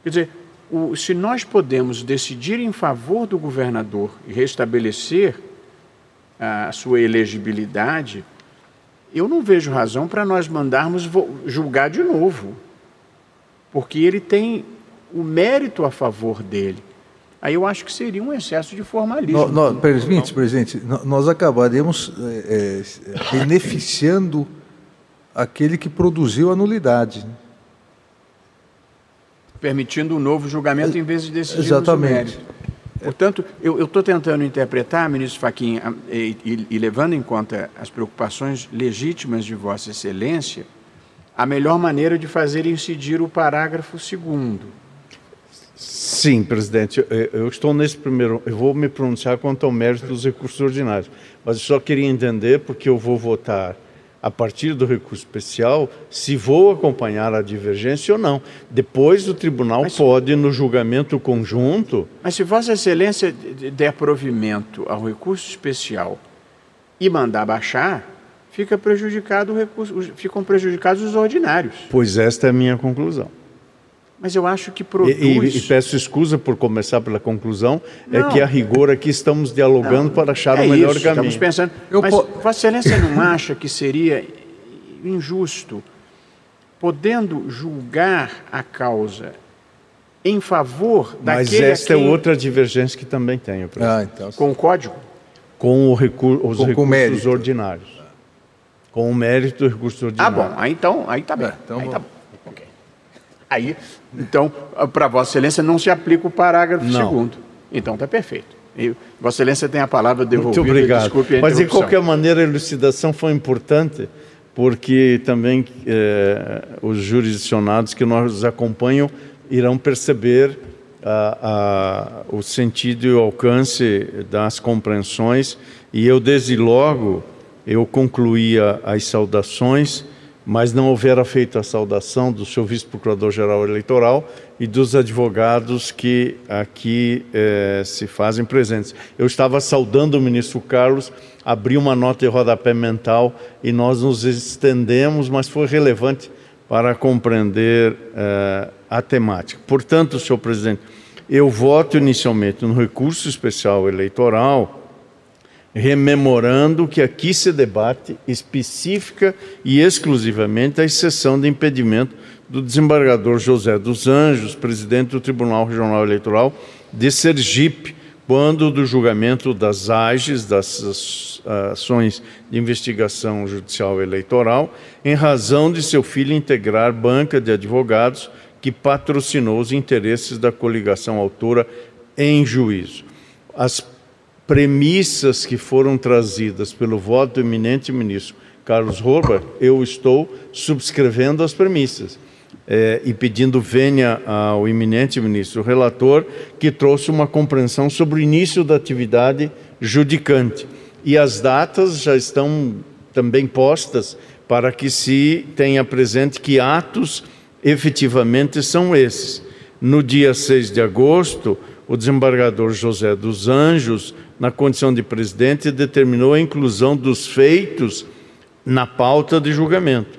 Quer dizer, o, se nós podemos decidir em favor do governador e restabelecer a sua elegibilidade, eu não vejo razão para nós mandarmos julgar de novo. Porque ele tem o mérito a favor dele. Aí eu acho que seria um excesso de formalismo. No, no, presidente, nós acabaríamos é, é, beneficiando aquele que produziu a nulidade. Né? Permitindo um novo julgamento em vez de decidir Exatamente. o mérito. Portanto, eu estou tentando interpretar, ministro Faquim, e, e, e levando em conta as preocupações legítimas de Vossa Excelência, a melhor maneira de fazer incidir o parágrafo segundo Sim, presidente. Eu estou nesse primeiro. Eu vou me pronunciar quanto ao mérito dos recursos ordinários, mas eu só queria entender porque eu vou votar a partir do recurso especial, se vou acompanhar a divergência ou não. Depois o tribunal mas, pode, no julgamento conjunto. Mas se Vossa Excelência der provimento ao recurso especial e mandar baixar, fica prejudicado o recurso, ficam prejudicados os ordinários. Pois esta é a minha conclusão. Mas eu acho que produz. E, e, e peço excusa por começar pela conclusão, é não. é que a rigor aqui estamos dialogando não, para achar é o melhor isso, caminho. Estamos pensando. Eu mas po... Vossa Excelência não acha que seria injusto, podendo julgar a causa em favor mas daquele. Mas esta é quem... é outra divergência que também tenho. Ah, então... Com o código? Com recur... os com, recursos com ordinários. Com o mérito do recurso ordinário. Ah, bom. Aí, então, aí está bem. É, então, aí tá bom. Aí, então, para Vossa Excelência não se aplica o parágrafo não. segundo. Então está perfeito. E Vossa Excelência tem a palavra devolvida. Muito obrigado. Desculpe a Mas, de qualquer maneira, a elucidação foi importante, porque também eh, os jurisdicionados que nos acompanham irão perceber o sentido e o alcance das compreensões. E eu, desde logo, eu concluía as saudações mas não houvera feito a saudação do seu vice-procurador-geral eleitoral e dos advogados que aqui eh, se fazem presentes. Eu estava saudando o ministro Carlos, abri uma nota de rodapé mental e nós nos estendemos, mas foi relevante para compreender eh, a temática. Portanto, senhor presidente, eu voto inicialmente no recurso especial eleitoral rememorando que aqui se debate específica e exclusivamente a exceção de impedimento do desembargador José dos Anjos, presidente do Tribunal Regional Eleitoral de Sergipe, quando do julgamento das AGES, das ações de investigação judicial eleitoral, em razão de seu filho integrar banca de advogados que patrocinou os interesses da coligação autora em juízo. As premissas que foram trazidas pelo voto do eminente ministro Carlos Horber, eu estou subscrevendo as premissas. É, e pedindo venha ao eminente ministro relator, que trouxe uma compreensão sobre o início da atividade judicante. E as datas já estão também postas para que se tenha presente que atos efetivamente são esses. No dia 6 de agosto, o desembargador José dos Anjos na condição de presidente, determinou a inclusão dos feitos na pauta de julgamento.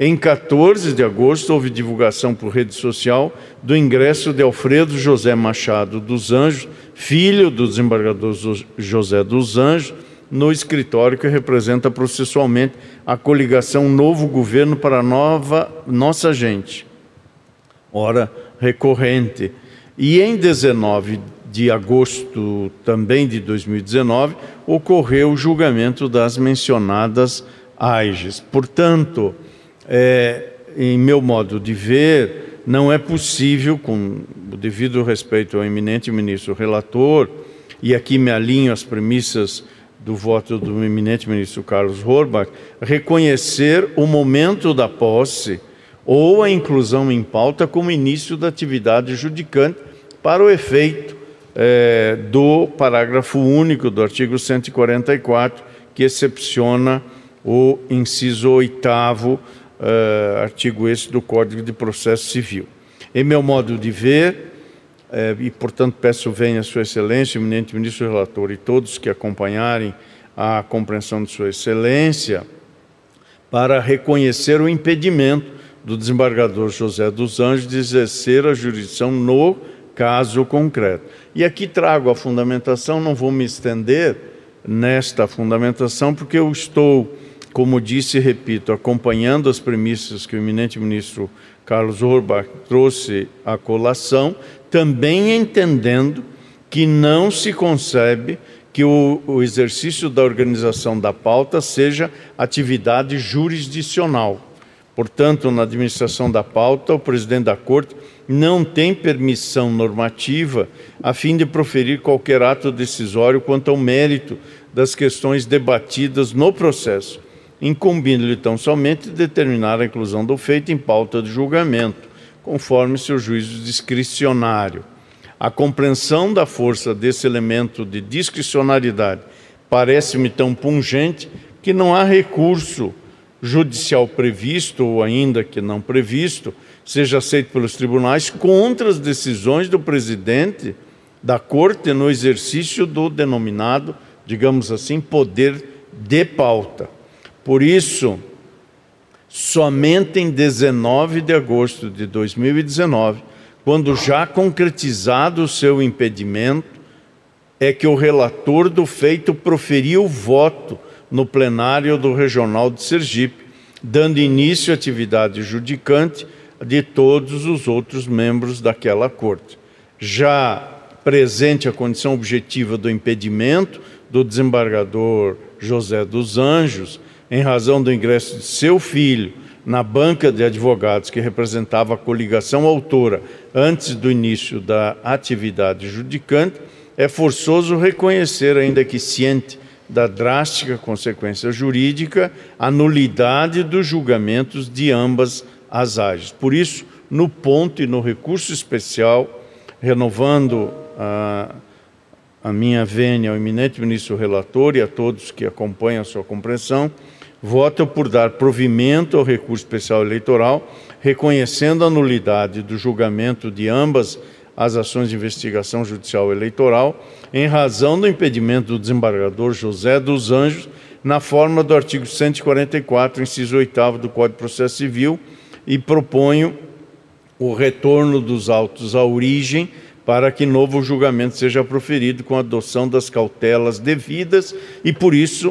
Em 14 de agosto, houve divulgação por rede social do ingresso de Alfredo José Machado dos Anjos, filho do desembargador José dos Anjos, no escritório que representa processualmente a coligação Novo Governo para a Nova Nossa Gente, ora recorrente. E em 19 de agosto também de 2019, ocorreu o julgamento das mencionadas AIGES. Portanto, é, em meu modo de ver, não é possível, com o devido respeito ao eminente ministro relator, e aqui me alinho às premissas do voto do eminente ministro Carlos Horbach, reconhecer o momento da posse ou a inclusão em pauta como início da atividade judicante para o efeito é, do parágrafo único do artigo 144, que excepciona o inciso oitavo, é, artigo esse do Código de Processo Civil. Em meu modo de ver, é, e portanto peço venha Sua Excelência, eminente ministro relator e todos que acompanharem a compreensão de Sua Excelência, para reconhecer o impedimento do desembargador José dos Anjos de exercer a jurisdição no caso concreto. E aqui trago a fundamentação, não vou me estender nesta fundamentação, porque eu estou, como disse e repito, acompanhando as premissas que o eminente ministro Carlos Orbach trouxe à colação, também entendendo que não se concebe que o, o, exercício da organização da pauta seja atividade jurisdicional. Portanto, na administração da pauta, o presidente da Corte não tem permissão normativa a fim de proferir qualquer ato decisório quanto ao mérito das questões debatidas no processo, incumbindo-lhe tão somente determinar a inclusão do feito em pauta de julgamento, conforme seu juízo discricionário. A compreensão da força desse elemento de discricionariedade parece-me tão pungente que não há recurso judicial previsto ou ainda que não previsto seja aceito pelos tribunais contra as decisões do presidente da corte no exercício do denominado, digamos assim, poder de pauta. Por isso, somente em 19 de agosto de 2019, quando já concretizado o seu impedimento, é que o relator do feito proferiu o voto no plenário do Regional de Sergipe, dando início à atividade judicante de todos os outros membros daquela corte. Já presente a condição objetiva do impedimento do desembargador José dos Anjos, em razão do ingresso de seu filho na banca de advogados que representava a coligação autora antes do início da atividade judicante, é forçoso reconhecer, ainda que ciente da drástica consequência jurídica, a nulidade dos julgamentos de ambas as áreas. Por isso, no ponto e no recurso especial, renovando a, a minha vênia ao eminente ministro relator e a todos que acompanham a sua compreensão, voto por dar provimento ao recurso especial eleitoral, reconhecendo a nulidade do julgamento de ambas as ações de investigação judicial eleitoral, em razão do impedimento do desembargador José dos Anjos, na forma do artigo 144, inciso 8 do Código de Processo Civil, e proponho o retorno dos autos à origem para que novo julgamento seja proferido com a adoção das cautelas devidas e, por isso,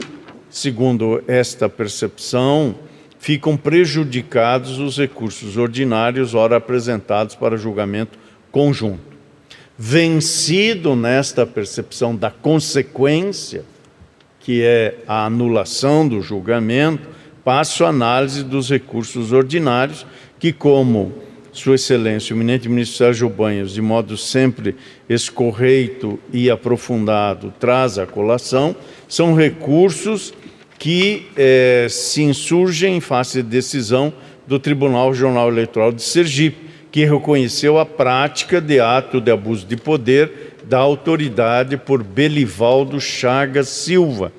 segundo esta percepção, ficam prejudicados os recursos ordinários ora apresentados para julgamento conjunto. Vencido nesta percepção da consequência, que é a anulação do julgamento, passo a análise dos recursos ordinários, que, como Sua Excelência, o eminente ministro Sérgio Banhos, de modo sempre escorreito e aprofundado, traz à colação, são recursos que eh, se insurgem em face de decisão do Tribunal Regional Eleitoral de Sergipe, que reconheceu a prática de ato de abuso de poder da autoridade por Belivaldo Chagas Silva,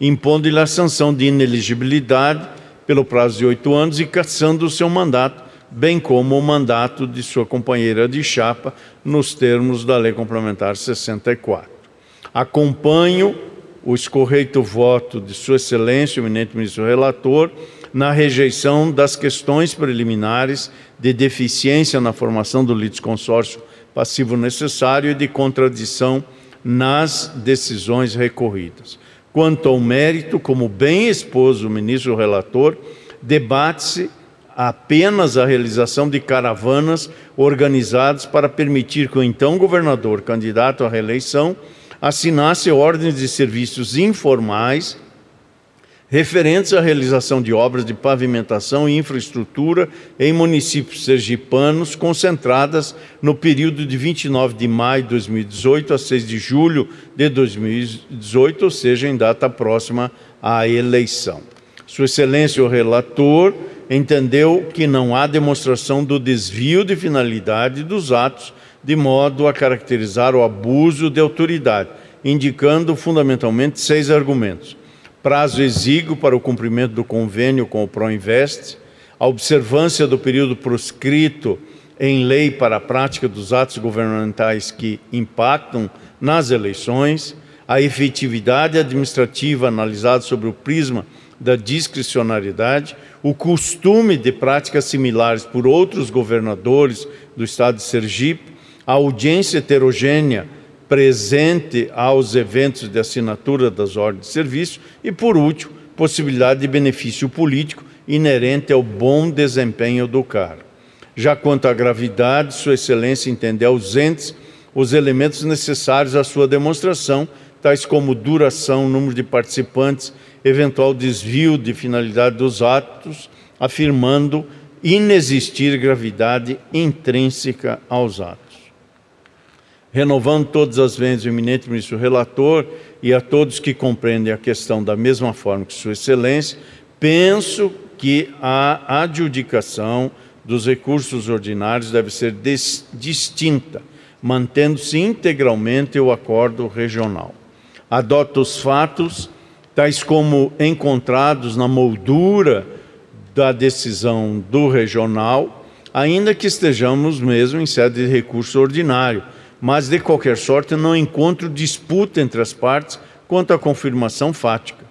impondo-lhe a sanção de ineligibilidade pelo prazo de oito anos e cassando o seu mandato, bem como o mandato de sua companheira de chapa, nos termos da Lei Complementar 64. Acompanho o escorreito voto de Sua Excelência, o eminente ministro relator, na rejeição das questões preliminares de deficiência na formação do litisconsórcio passivo necessário e de contradição nas decisões recorridas. Quanto ao mérito, como bem expôs o ministro relator, debate-se apenas a realização de caravanas organizadas para permitir que o então governador, candidato à reeleição, assinasse ordens de serviços informais referentes à realização de obras de pavimentação e infraestrutura em municípios sergipanos, concentradas no período de 29 de maio de 2018 a 6 de julho de 2018, ou seja, em data próxima à eleição. Sua Excelência, o relator, entendeu que não há demonstração do desvio de finalidade dos atos, de modo a caracterizar o abuso de autoridade, indicando fundamentalmente seis argumentos prazo exíguo para o cumprimento do convênio com o Proinvest, a observância do período proscrito em lei para a prática dos atos governamentais que impactam nas eleições, a efetividade administrativa analisada sobre o prisma da discricionariedade, o costume de práticas similares por outros governadores do estado de Sergipe, a audiência heterogênea presente aos eventos de assinatura das ordens de serviço e, por último, possibilidade de benefício político inerente ao bom desempenho do cargo. Já quanto à gravidade, Sua Excelência entendeu ausentes os elementos necessários à sua demonstração, tais como duração, número de participantes, eventual desvio de finalidade dos atos, afirmando inexistir gravidade intrínseca aos atos renovando todas as vezes o eminente ministro relator e a todos que compreendem a questão da mesma forma que Sua Excelência, penso que a adjudicação dos recursos ordinários deve ser distinta, mantendo-se integralmente o acordo regional. Adota os fatos, tais como encontrados na moldura da decisão do regional, ainda que estejamos mesmo em sede de recurso ordinário. Mas, de qualquer sorte, não encontro disputa entre as partes quanto à confirmação fática.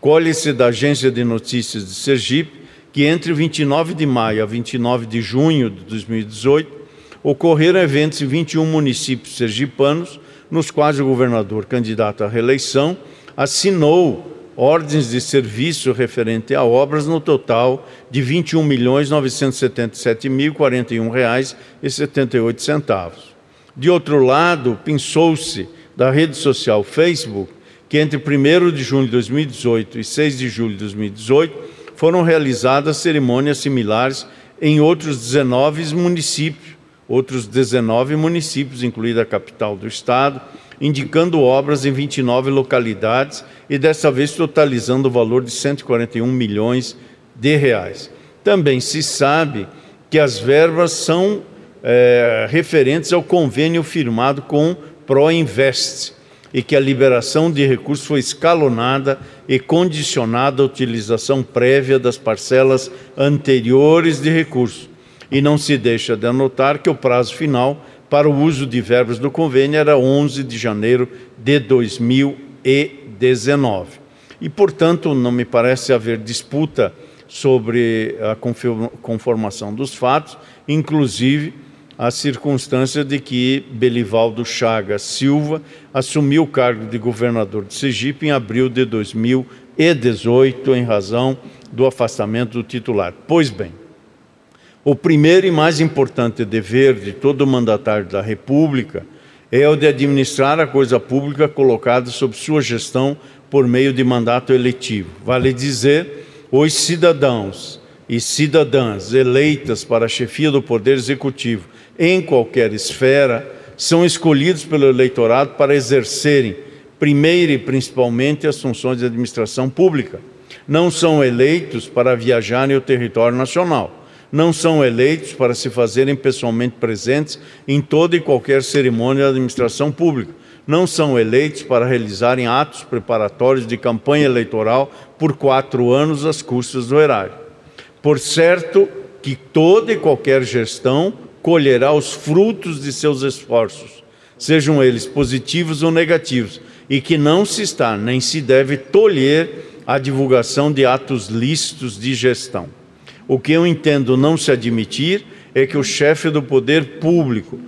Colhe-se da Agência de Notícias de Sergipe que entre 29 de maio a 29 de junho de 2018 ocorreram eventos em 21 municípios sergipanos, nos quais o governador candidato à reeleição assinou ordens de serviço referente a obras no total de R$ 21.977.041,78. De outro lado, pensou-se da rede social Facebook que entre 1 de junho de 2018 e 6 de julho de 2018 foram realizadas cerimônias similares em outros 19 municípios, outros 19 municípios, incluída a capital do estado, indicando obras em 29 localidades e dessa vez totalizando o valor de 141 milhões de reais. Também se sabe que as verbas são é, referentes ao convênio firmado com Proinvest, e que a liberação de recursos foi escalonada e condicionada à utilização prévia das parcelas anteriores de recursos. E não se deixa de anotar que o prazo final para o uso de verbas do convênio era 11 de janeiro de 2019. E, portanto, não me parece haver disputa sobre a conformação dos fatos, inclusive a circunstância de que Belivaldo Chagas Silva assumiu o cargo de governador de Sergipe em abril de 2018, em razão do afastamento do titular. Pois bem, o primeiro e mais importante dever de todo mandatário da República é o de administrar a coisa pública colocada sob sua gestão por meio de mandato eletivo. Vale dizer, os cidadãos e cidadãs eleitas para a chefia do Poder Executivo em qualquer esfera, são escolhidos pelo eleitorado para exercerem, primeiro e principalmente, as funções de administração pública. Não são eleitos para viajarem o território nacional. Não são eleitos para se fazerem pessoalmente presentes em toda e qualquer cerimônia da administração pública. Não são eleitos para realizarem atos preparatórios de campanha eleitoral por quatro anos às custas do erário. Por certo que toda e qualquer gestão colherá os frutos de seus esforços, sejam eles positivos ou negativos, e que não se está nem se deve tolher a divulgação de atos lícitos de gestão. O que eu entendo não se admitir é que o chefe do poder público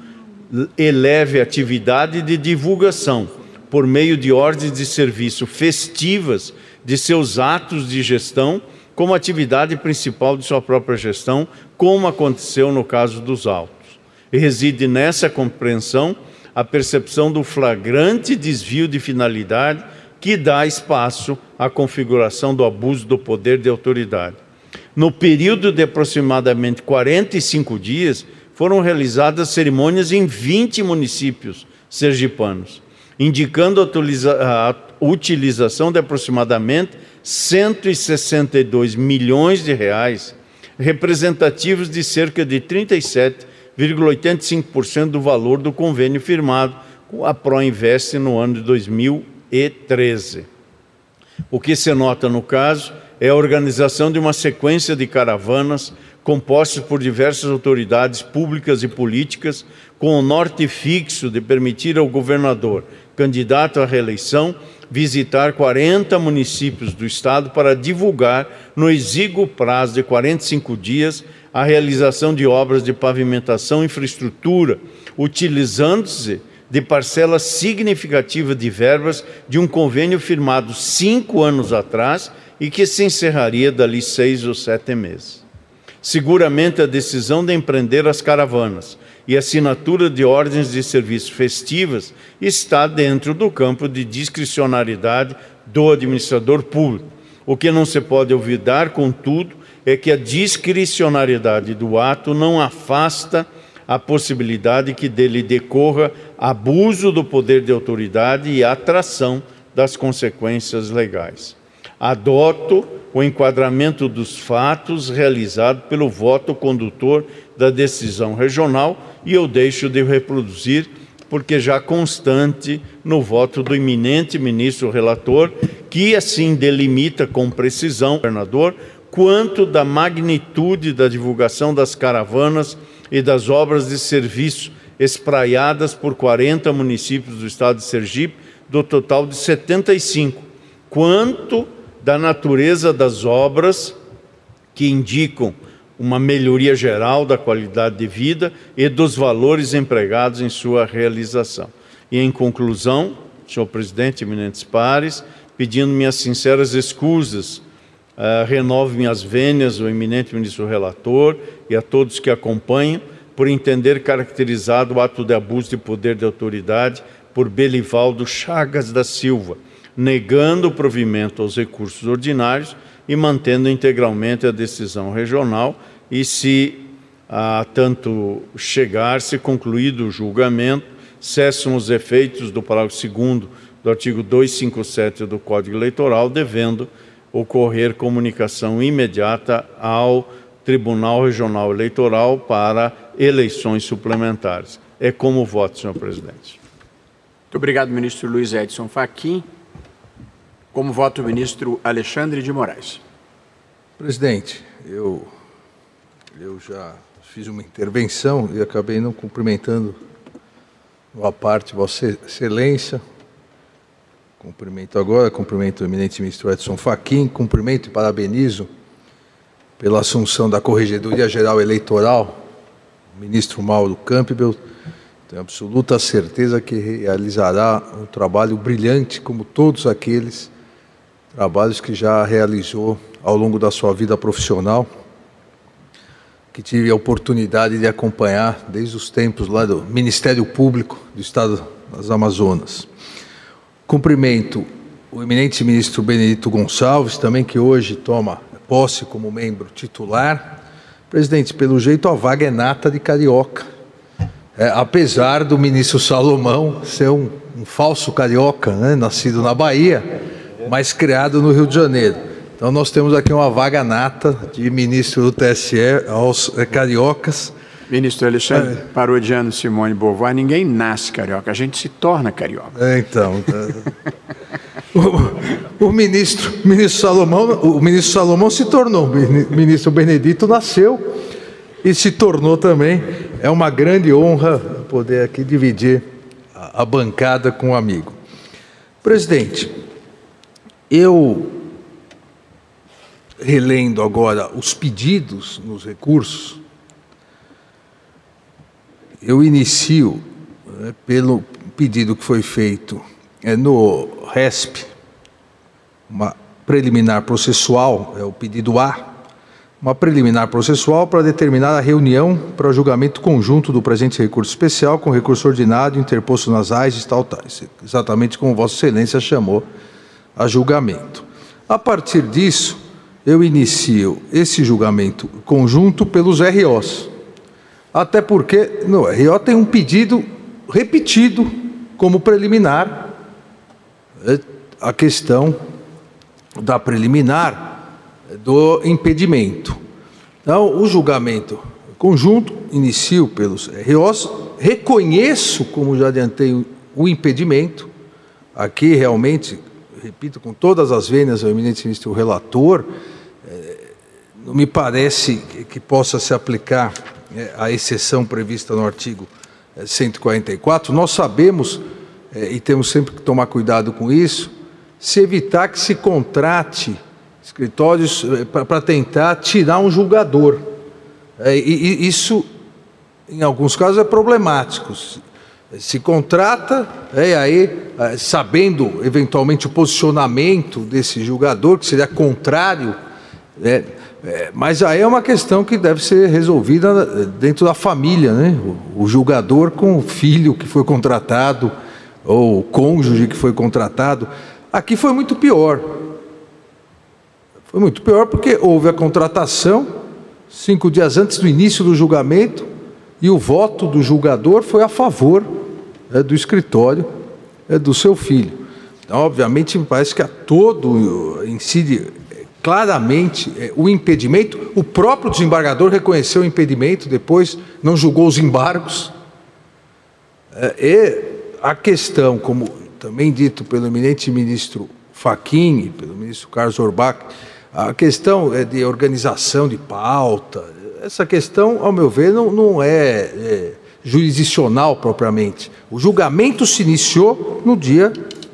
eleve atividade de divulgação por meio de ordens de serviço festivas de seus atos de gestão como atividade principal de sua própria gestão, como aconteceu no caso dos autos. E reside nessa compreensão a percepção do flagrante desvio de finalidade que dá espaço à configuração do abuso do poder de autoridade. No período de aproximadamente 45 dias, foram realizadas cerimônias em 20 municípios sergipanos, indicando a utilização de aproximadamente 162 milhões de reais, representativos de cerca de 37,85% do valor do convênio firmado com a Proinvest no ano de 2013. O que se nota no caso é a organização de uma sequência de caravanas compostas por diversas autoridades públicas e políticas, com o norte fixo de permitir ao governador, candidato à reeleição, visitar 40 municípios do estado para divulgar, no exíguo prazo de 45 dias, a realização de obras de pavimentação e infraestrutura, utilizando-se de parcela significativa de verbas de um convênio firmado cinco anos atrás e que se encerraria dali seis ou sete meses. Seguramente a decisão de empreender as caravanas e assinatura de ordens de serviço festivas está dentro do campo de discricionariedade do administrador público. O que não se pode olvidar, contudo, é que a discricionariedade do ato não afasta a possibilidade que dele decorra abuso do poder de autoridade e atração das consequências legais. Adoto o enquadramento dos fatos realizado pelo voto condutor da decisão regional e eu deixo de reproduzir porque já constante no voto do eminente ministro relator, que assim delimita com precisão, governador, quanto da magnitude da divulgação das caravanas e das obras de serviço espraiadas por 40 municípios do estado de Sergipe, do total de 75, quanto da natureza das obras que indicam uma melhoria geral da qualidade de vida e dos valores empregados em sua realização. E, em conclusão, senhor presidente, eminentes pares, pedindo minhas sinceras escusas, uh, renovo minhas vênias ao eminente ministro relator e a todos que acompanham, por entender caracterizado o ato de abuso de poder de autoridade por Belivaldo Chagas da Silva, negando o provimento aos recursos ordinários e mantendo integralmente a decisão regional e se a tanto chegar, se concluído o julgamento, cessam os efeitos do parágrafo 2 do artigo 257 do Código Eleitoral, devendo ocorrer comunicação imediata ao Tribunal Regional Eleitoral para eleições suplementares. É como voto, senhor presidente. Muito obrigado, ministro Luiz Edson Fachin. Como voto o ministro Alexandre de Moraes. Presidente, eu, eu já fiz uma intervenção e acabei não cumprimentando uma parte Vossa Excelência. Cumprimento agora, cumprimento o eminente ministro Edson Fachin, cumprimento e parabenizo pela assunção da Corregedoria Geral Eleitoral, o ministro Mauro Campbell. Tenho absoluta certeza que realizará um trabalho brilhante, como todos aqueles trabalhos que já realizou ao longo da sua vida profissional, que tive a oportunidade de acompanhar desde os tempos lá do Ministério Público do Estado das Amazonas. Cumprimento o eminente ministro Benedito Gonçalves, também que hoje toma posse como membro titular. Presidente, pelo jeito a vaga é nata de carioca. É, apesar do ministro Salomão ser um, um falso carioca, né, nascido na Bahia, mas criado no Rio de Janeiro. Então nós temos aqui uma vaga nata de ministro do TSE aos é, cariocas. Ministro Alexandre, é. parodiando Simone Beauvoir, ninguém nasce carioca, a gente se torna carioca. É, então. o, o, ministro, ministro Salomão, o ministro Salomão se tornou, o ministro Benedito nasceu e se tornou também. É uma grande honra poder aqui dividir a, a bancada com um amigo. Presidente, eu relendo agora os pedidos nos recursos, eu inicio né, pelo pedido que foi feito é, no RESP, uma preliminar processual, é o pedido A, uma preliminar processual para determinar a reunião para julgamento conjunto do presente recurso especial com recurso ordinário interposto nas AIS tal, tais, exatamente como Vossa Excelência chamou a julgamento. A partir disso, eu inicio esse julgamento conjunto pelos ROs. Até porque no RO tem um pedido repetido como preliminar é a questão da preliminar do impedimento. Então, o julgamento conjunto inicio pelos ROs, reconheço, como já adiantei, o impedimento. Aqui, realmente, repito com todas as vênias ao eminente ministro relator, é, não me parece que possa se aplicar é, a exceção prevista no artigo 144. Nós sabemos é, e temos sempre que tomar cuidado com isso, se evitar que se contrate escritórios é, para tentar tirar um julgador. É, e isso, em alguns casos, é problemático. Se contrata, é, aí, é, sabendo eventualmente o posicionamento desse julgador, que seria contrário, é, é, mas aí é uma questão que deve ser resolvida dentro da família, né? O, julgador com o filho que foi contratado, ou o cônjuge que foi contratado. Aqui foi muito pior. Foi muito pior porque houve a contratação cinco dias antes do início do julgamento e o voto do julgador foi a favor do escritório é, do seu filho. Então, obviamente, me parece que a todo incide claramente é, o impedimento. O próprio desembargador reconheceu o impedimento, depois não julgou os embargos. É, e a questão, como também dito pelo eminente ministro Fachin pelo ministro Carlos Orbach, A questão é de organização de pauta, essa questão, ao meu ver, não, não é, é jurisdicional propriamente. O julgamento se iniciou no dia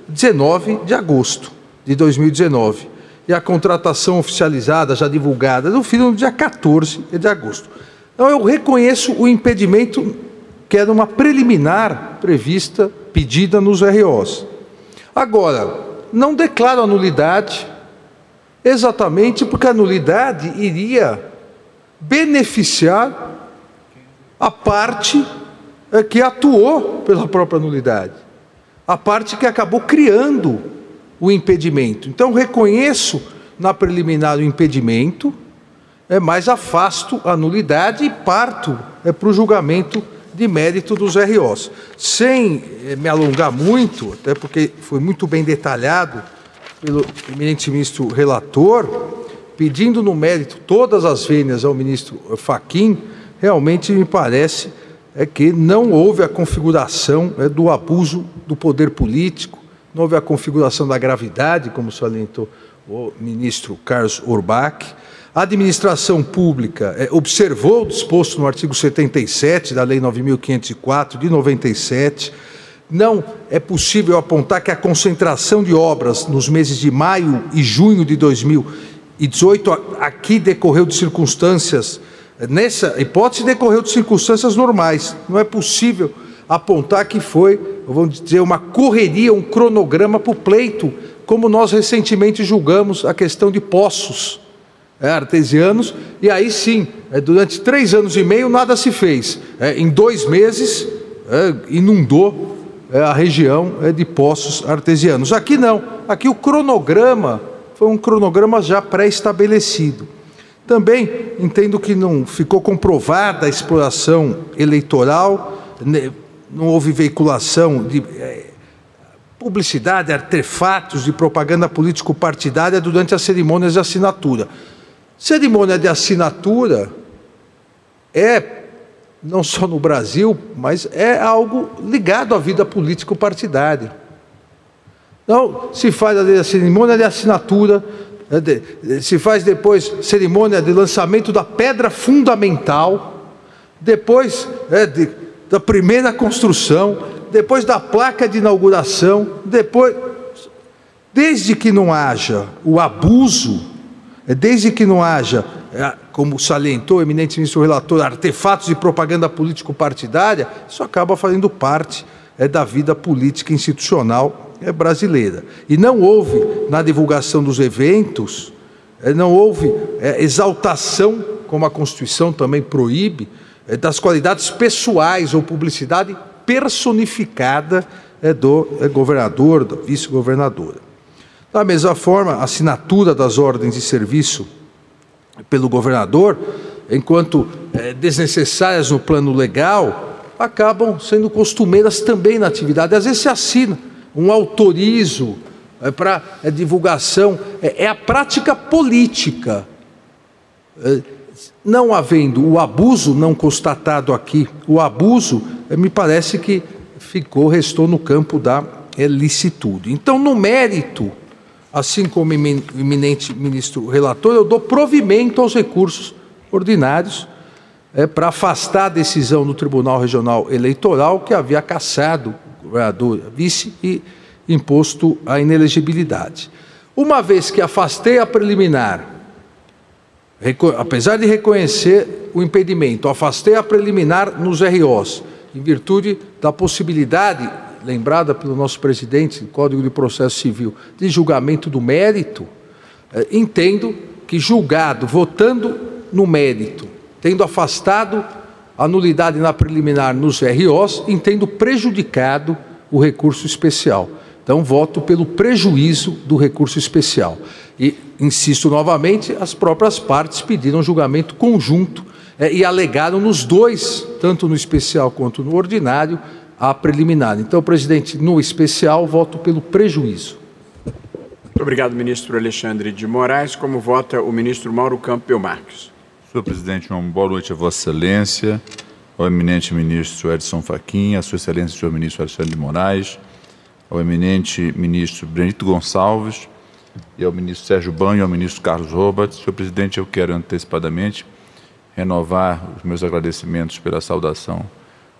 19 de agosto de 2019 e a contratação oficializada, já divulgada, no fim no dia 14 de agosto. Então, eu reconheço o impedimento que era uma preliminar prevista, pedida nos ROs. Agora, não declaro a nulidade, exatamente porque a nulidade iria beneficiar a parte que atuou pela própria nulidade, a parte que acabou criando o impedimento. Então, reconheço na preliminar o impedimento, é, mas afasto a nulidade e parto é, para o julgamento de mérito dos ROs. Sem é, me alongar muito, até porque foi muito bem detalhado pelo eminente ministro relator, pedindo no mérito todas as vênias ao ministro Faquim, realmente me parece é que não houve a configuração é, do abuso do poder político, não houve a configuração da gravidade, como salientou o ministro Carlos Urbach. A administração pública é, observou o disposto no artigo 77 da Lei 9.504 de 97. Não é possível apontar que a concentração de obras nos meses de maio e junho de 2018 aqui decorreu de circunstâncias Nessa hipótese, decorreu de circunstâncias normais. Não é possível apontar que foi, vamos dizer, uma correria, um cronograma para o pleito, como nós recentemente julgamos a questão de poços é, artesianos, e aí sim, é, durante três anos e meio nada se fez. É, em dois meses é, inundou é, a região é, de poços artesianos. Aqui não, aqui o cronograma foi um cronograma já pré-estabelecido. Também entendo que não ficou comprovada a exploração eleitoral, né, não houve veiculação de é, publicidade, artefatos de propaganda político-partidária durante as cerimônias de assinatura. Cerimônia de assinatura é, não só no Brasil, mas é algo ligado à vida político-partidária. Então, se faz a cerimônia de assinatura, se faz depois cerimônia de lançamento da pedra fundamental, depois é, de, da primeira construção, depois da placa de inauguração, depois. Desde que não haja o abuso, é, desde que não haja, é, como salientou o eminente ministro relator, artefatos de propaganda político-partidária, isso acaba fazendo parte é, da vida política institucional é brasileira. E não houve, na divulgação dos eventos, é, não houve é, exaltação, como a Constituição também proíbe, é, das qualidades pessoais ou publicidade personificada é, do é, governador, do vice-governadora. Da mesma forma, a assinatura das ordens de serviço pelo governador, enquanto é, desnecessárias no plano legal, acabam sendo costumeiras também na atividade. Às vezes se assina um autorizo é para é divulgação, é, é, a prática política. É, não havendo o abuso não constatado aqui, o abuso, é, me parece que ficou, restou no campo da licitude. Então, no mérito, assim como o eminente ministro relator, eu dou provimento aos recursos ordinários é, para afastar a decisão do Tribunal Regional Eleitoral que havia cassado governador vice e imposto a inelegibilidade. Uma vez que afastei a preliminar, apesar de reconhecer o impedimento, afastei a preliminar nos ROs, em virtude da possibilidade, lembrada pelo nosso presidente do Código de Processo Civil, de julgamento do mérito, eh, entendo que julgado, votando no mérito, tendo afastado a nulidade na preliminar nos ROs, entendo prejudicado o recurso especial. Então, voto pelo prejuízo do recurso especial. E, insisto novamente, as próprias partes pediram julgamento conjunto é, e alegaram nos dois, tanto no especial quanto no ordinário, a preliminar. Então, presidente, no especial, voto pelo prejuízo. Muito obrigado, ministro Alexandre de Moraes. Como vota o ministro Mauro Campbell Marques? Senhor presidente, uma boa noite a Vossa Excelência, ao eminente ministro Edson Fachin, a Sua Excelência, senhor ministro Alexandre de Moraes, ao eminente ministro Benedito Gonçalves, e ao ministro Sérgio Banho e ao ministro Carlos Roberts. Senhor presidente, eu quero antecipadamente renovar os meus agradecimentos pela saudação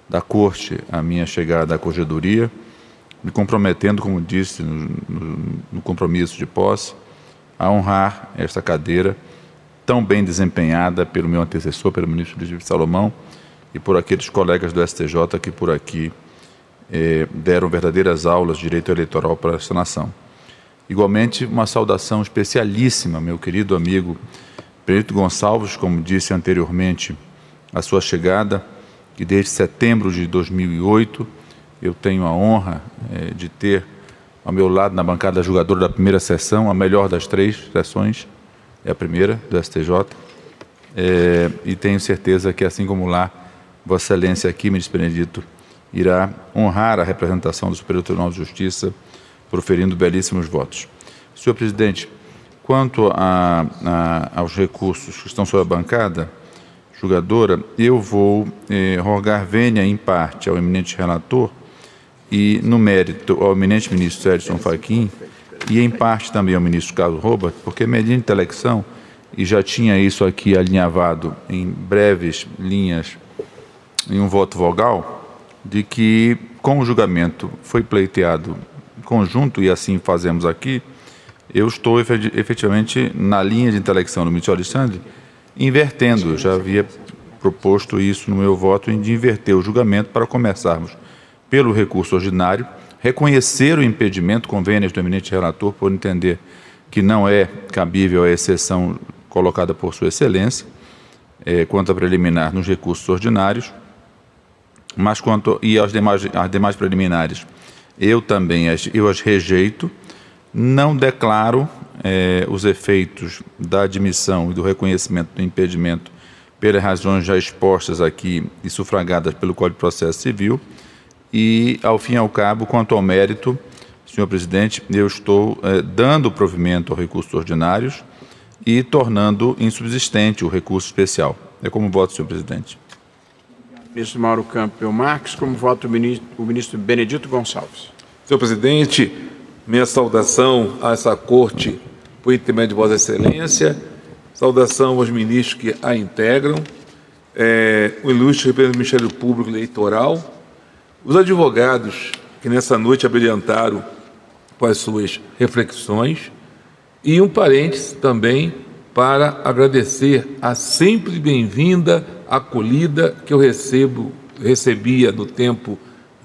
da Corte à minha chegada à Corregedoria, me comprometendo, como disse no, no, no compromisso de posse, a honrar esta cadeira tão bem desempenhada pelo meu antecessor, pelo ministro Luiz Salomão, e por aqueles colegas do STJ que por aqui eh, deram verdadeiras aulas de direito eleitoral para esta nação. Igualmente, uma saudação especialíssima, meu querido amigo Benito Gonçalves, como disse anteriormente, a sua chegada, que desde setembro de 2008 eu tenho a honra eh, de ter ao meu lado na bancada julgadora da primeira sessão, a melhor das três sessões, é a primeira do STJ, é, e tenho certeza que, assim como lá, Vossa Excelência aqui, ministro Benedito, irá honrar a representação do Superior Tribunal de Justiça, proferindo belíssimos votos. Senhor presidente, quanto a, a, aos recursos que estão sobre a bancada julgadora, eu vou eh, rogar vênia em parte ao eminente relator e, no mérito, ao eminente ministro Edson Fachin e, em parte, também ao ministro Carlos Robert, porque mediante intelecção, e já tinha isso aqui alinhavado em breves linhas, em um voto vogal, de que, com o julgamento foi pleiteado conjunto, e assim fazemos aqui, eu estou efetivamente na linha de intelecção do ministro Alexandre, invertendo, eu já havia proposto isso no meu voto, de inverter o julgamento para começarmos pelo recurso ordinário, reconhecer o impedimento, convênios do eminente relator, por entender que não é cabível a exceção colocada por Sua Excelência, é, quanto a preliminar nos recursos ordinários, mas quanto e aos demais, as demais preliminares, eu também as, eu as rejeito, não declaro é, os efeitos da admissão e do reconhecimento do impedimento pelas razões já expostas aqui e sufragadas pelo Código de Processo Civil, e, ao fim e ao cabo, quanto ao mérito, senhor presidente, eu estou eh, dando provimento aos recursos ordinários e tornando insubsistente o recurso especial. É como voto, senhor presidente. Ministro Mauro Campbell Marques, como voto o ministro, o ministro Benedito Gonçalves. Senhor presidente, minha saudação a essa corte por intermédio de Vossa Excelência, saudação aos ministros que a integram, é, o ilustre representante do Ministério Público Eleitoral, os advogados que nessa noite abrilhantaram com as suas reflexões e um parênteses também para agradecer a sempre bem-vinda acolhida que eu recebo, recebia no tempo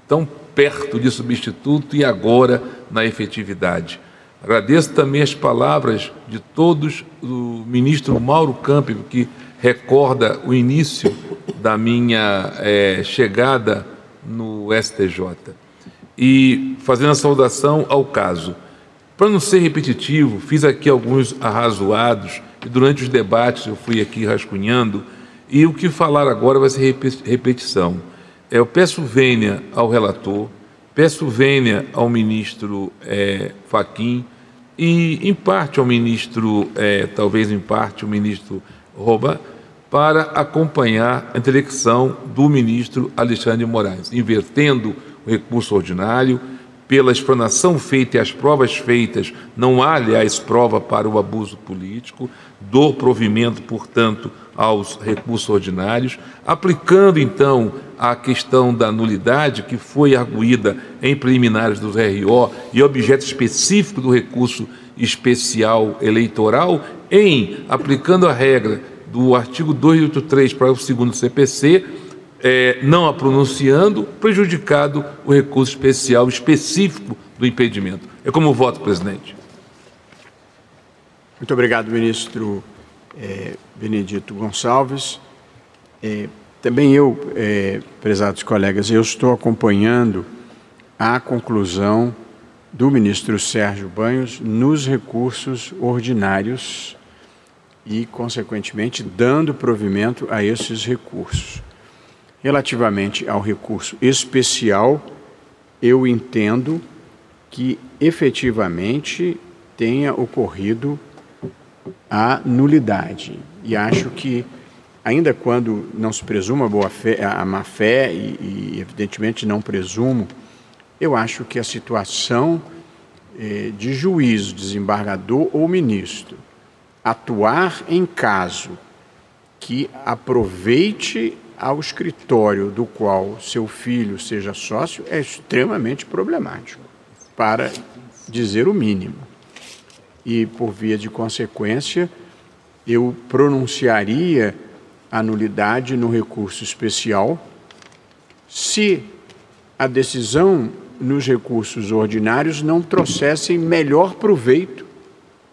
tão perto de substituto e agora na efetividade. Agradeço também as palavras de todos do ministro Mauro Campos, que recorda o início da minha é, chegada no STJ. E fazendo a saudação ao caso. Para não ser repetitivo, fiz aqui alguns arrazoados e durante os debates eu fui aqui rascunhando e o que falar agora vai ser repetição. É, eu peço vênia ao relator, peço vênia ao ministro é, Faquim e, em parte, ao ministro, é, talvez em parte, o ministro Roba, para acompanhar a intelecção do ministro Alexandre Moraes, invertendo o recurso ordinário, pela explanação feita e as provas feitas, não há, aliás, prova para o abuso político, do provimento, portanto, aos recursos ordinários, aplicando, então, a questão da nulidade, que foi arguída em preliminares do RO e objeto específico do recurso especial eleitoral, em aplicando a regra do artigo 283, parágrafo 2 do CPC, é, não a pronunciando, prejudicado o recurso especial específico do impedimento. É como voto, presidente. Muito obrigado, ministro é, Benedito Gonçalves. É, também eu, é, prezados colegas, eu estou acompanhando a conclusão do ministro Sérgio Banhos nos recursos ordinários e, consequentemente, dando provimento a esses recursos. Relativamente ao recurso especial, eu entendo que efetivamente tenha ocorrido a nulidade. E acho que, ainda quando não se presuma a, boa fé, a má fé, e, e evidentemente não presumo, eu acho que a situação eh, de juiz, desembargador ou ministro atuar em caso que aproveite ao escritório do qual seu filho seja sócio é extremamente problemático, para dizer o mínimo. E, por via de consequência, eu pronunciaria a nulidade no recurso especial se a decisão nos recursos ordinários não trouxessem melhor proveito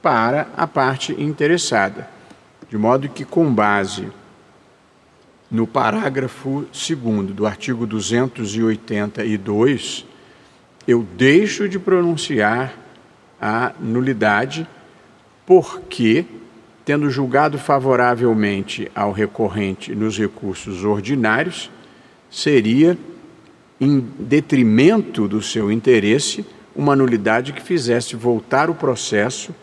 para a parte interessada, de modo que, com base no parágrafo 2 do artigo 282, eu deixo de pronunciar a nulidade, porque, tendo julgado favoravelmente ao recorrente nos recursos ordinários, seria, em detrimento do seu interesse, uma nulidade que fizesse voltar o processo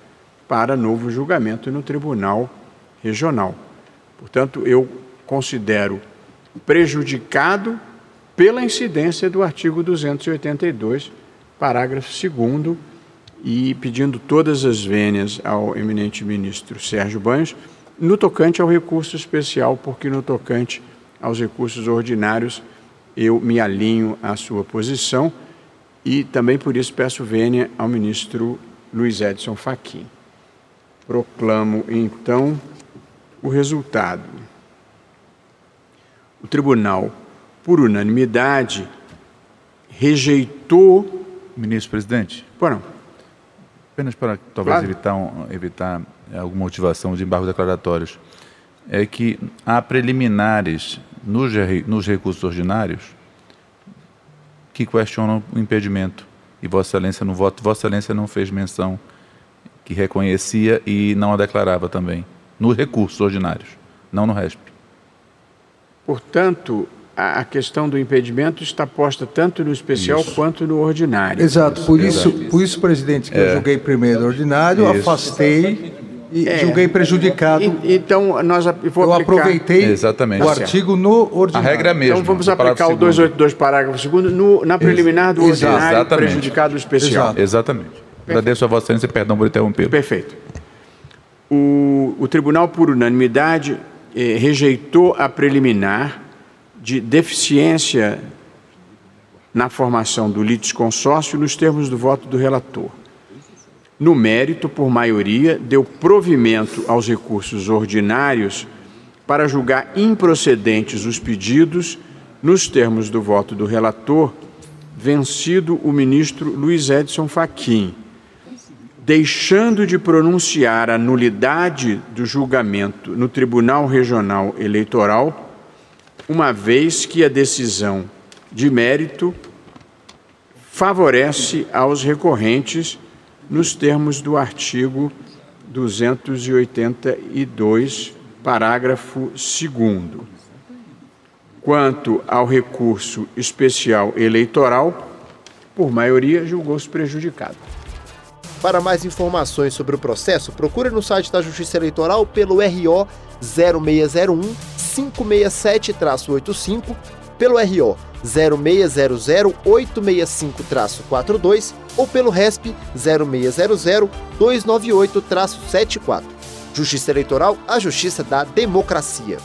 para novo julgamento no Tribunal Regional. Portanto, eu considero prejudicado pela incidência do artigo 282, parágrafo 2 e pedindo todas as vênias ao eminente ministro Sérgio Banhos, no tocante ao recurso especial, porque no tocante aos recursos ordinários eu me alinho à sua posição e também por isso peço vênia ao ministro Luiz Edson Fachin. Proclamo então o resultado o tribunal, por unanimidade, rejeitou. Ministro presidente? Por não. Apenas para talvez Claro. evitar, um- evitar alguma motivação de embargos declaratórios, é que há preliminares nos, nos recursos ordinários que questionam o impedimento. E Vossa Excelência, no voto, Vossa Excelência não fez menção que reconhecia e não a declarava também. Nos recursos ordinários, não no RESP. Portanto, a a questão do impedimento está posta tanto no especial Isso. quanto no ordinário. Exato, por isso, por isso, presidente, que eu julguei primeiro ordinário, Isso. afastei e É. julguei prejudicado. E- Então, nós eu aproveitei Exatamente. o Tá artigo no A ordinário. regra é a mesma. Então vamos aplicar o 282, parágrafo 2 no, na preliminar do Exato. ordinário, Exatamente. prejudicado o especial. Exato. Exatamente. Agradeço a Vossa Excelência e perdão por interromper. Perfeito. O, o tribunal, por unanimidade, eh, rejeitou a preliminar de deficiência na formação do litisconsórcio nos termos do voto do relator. No mérito, por maioria, deu provimento aos recursos ordinários para julgar improcedentes os pedidos nos termos do voto do relator, vencido o ministro Luiz Edson Fachin deixando de pronunciar a nulidade do julgamento no Tribunal Regional Eleitoral, uma vez que a decisão de mérito favorece aos recorrentes nos termos do artigo 282, parágrafo 2 Quanto ao recurso especial eleitoral, por maioria julgou-se prejudicado. Para mais informações sobre o processo, procure no site da Justiça Eleitoral pelo RO 0601 567-85, pelo RO 0600 865-42 ou pelo RESP 0600 298-74. Justiça Eleitoral, a justiça da democracia.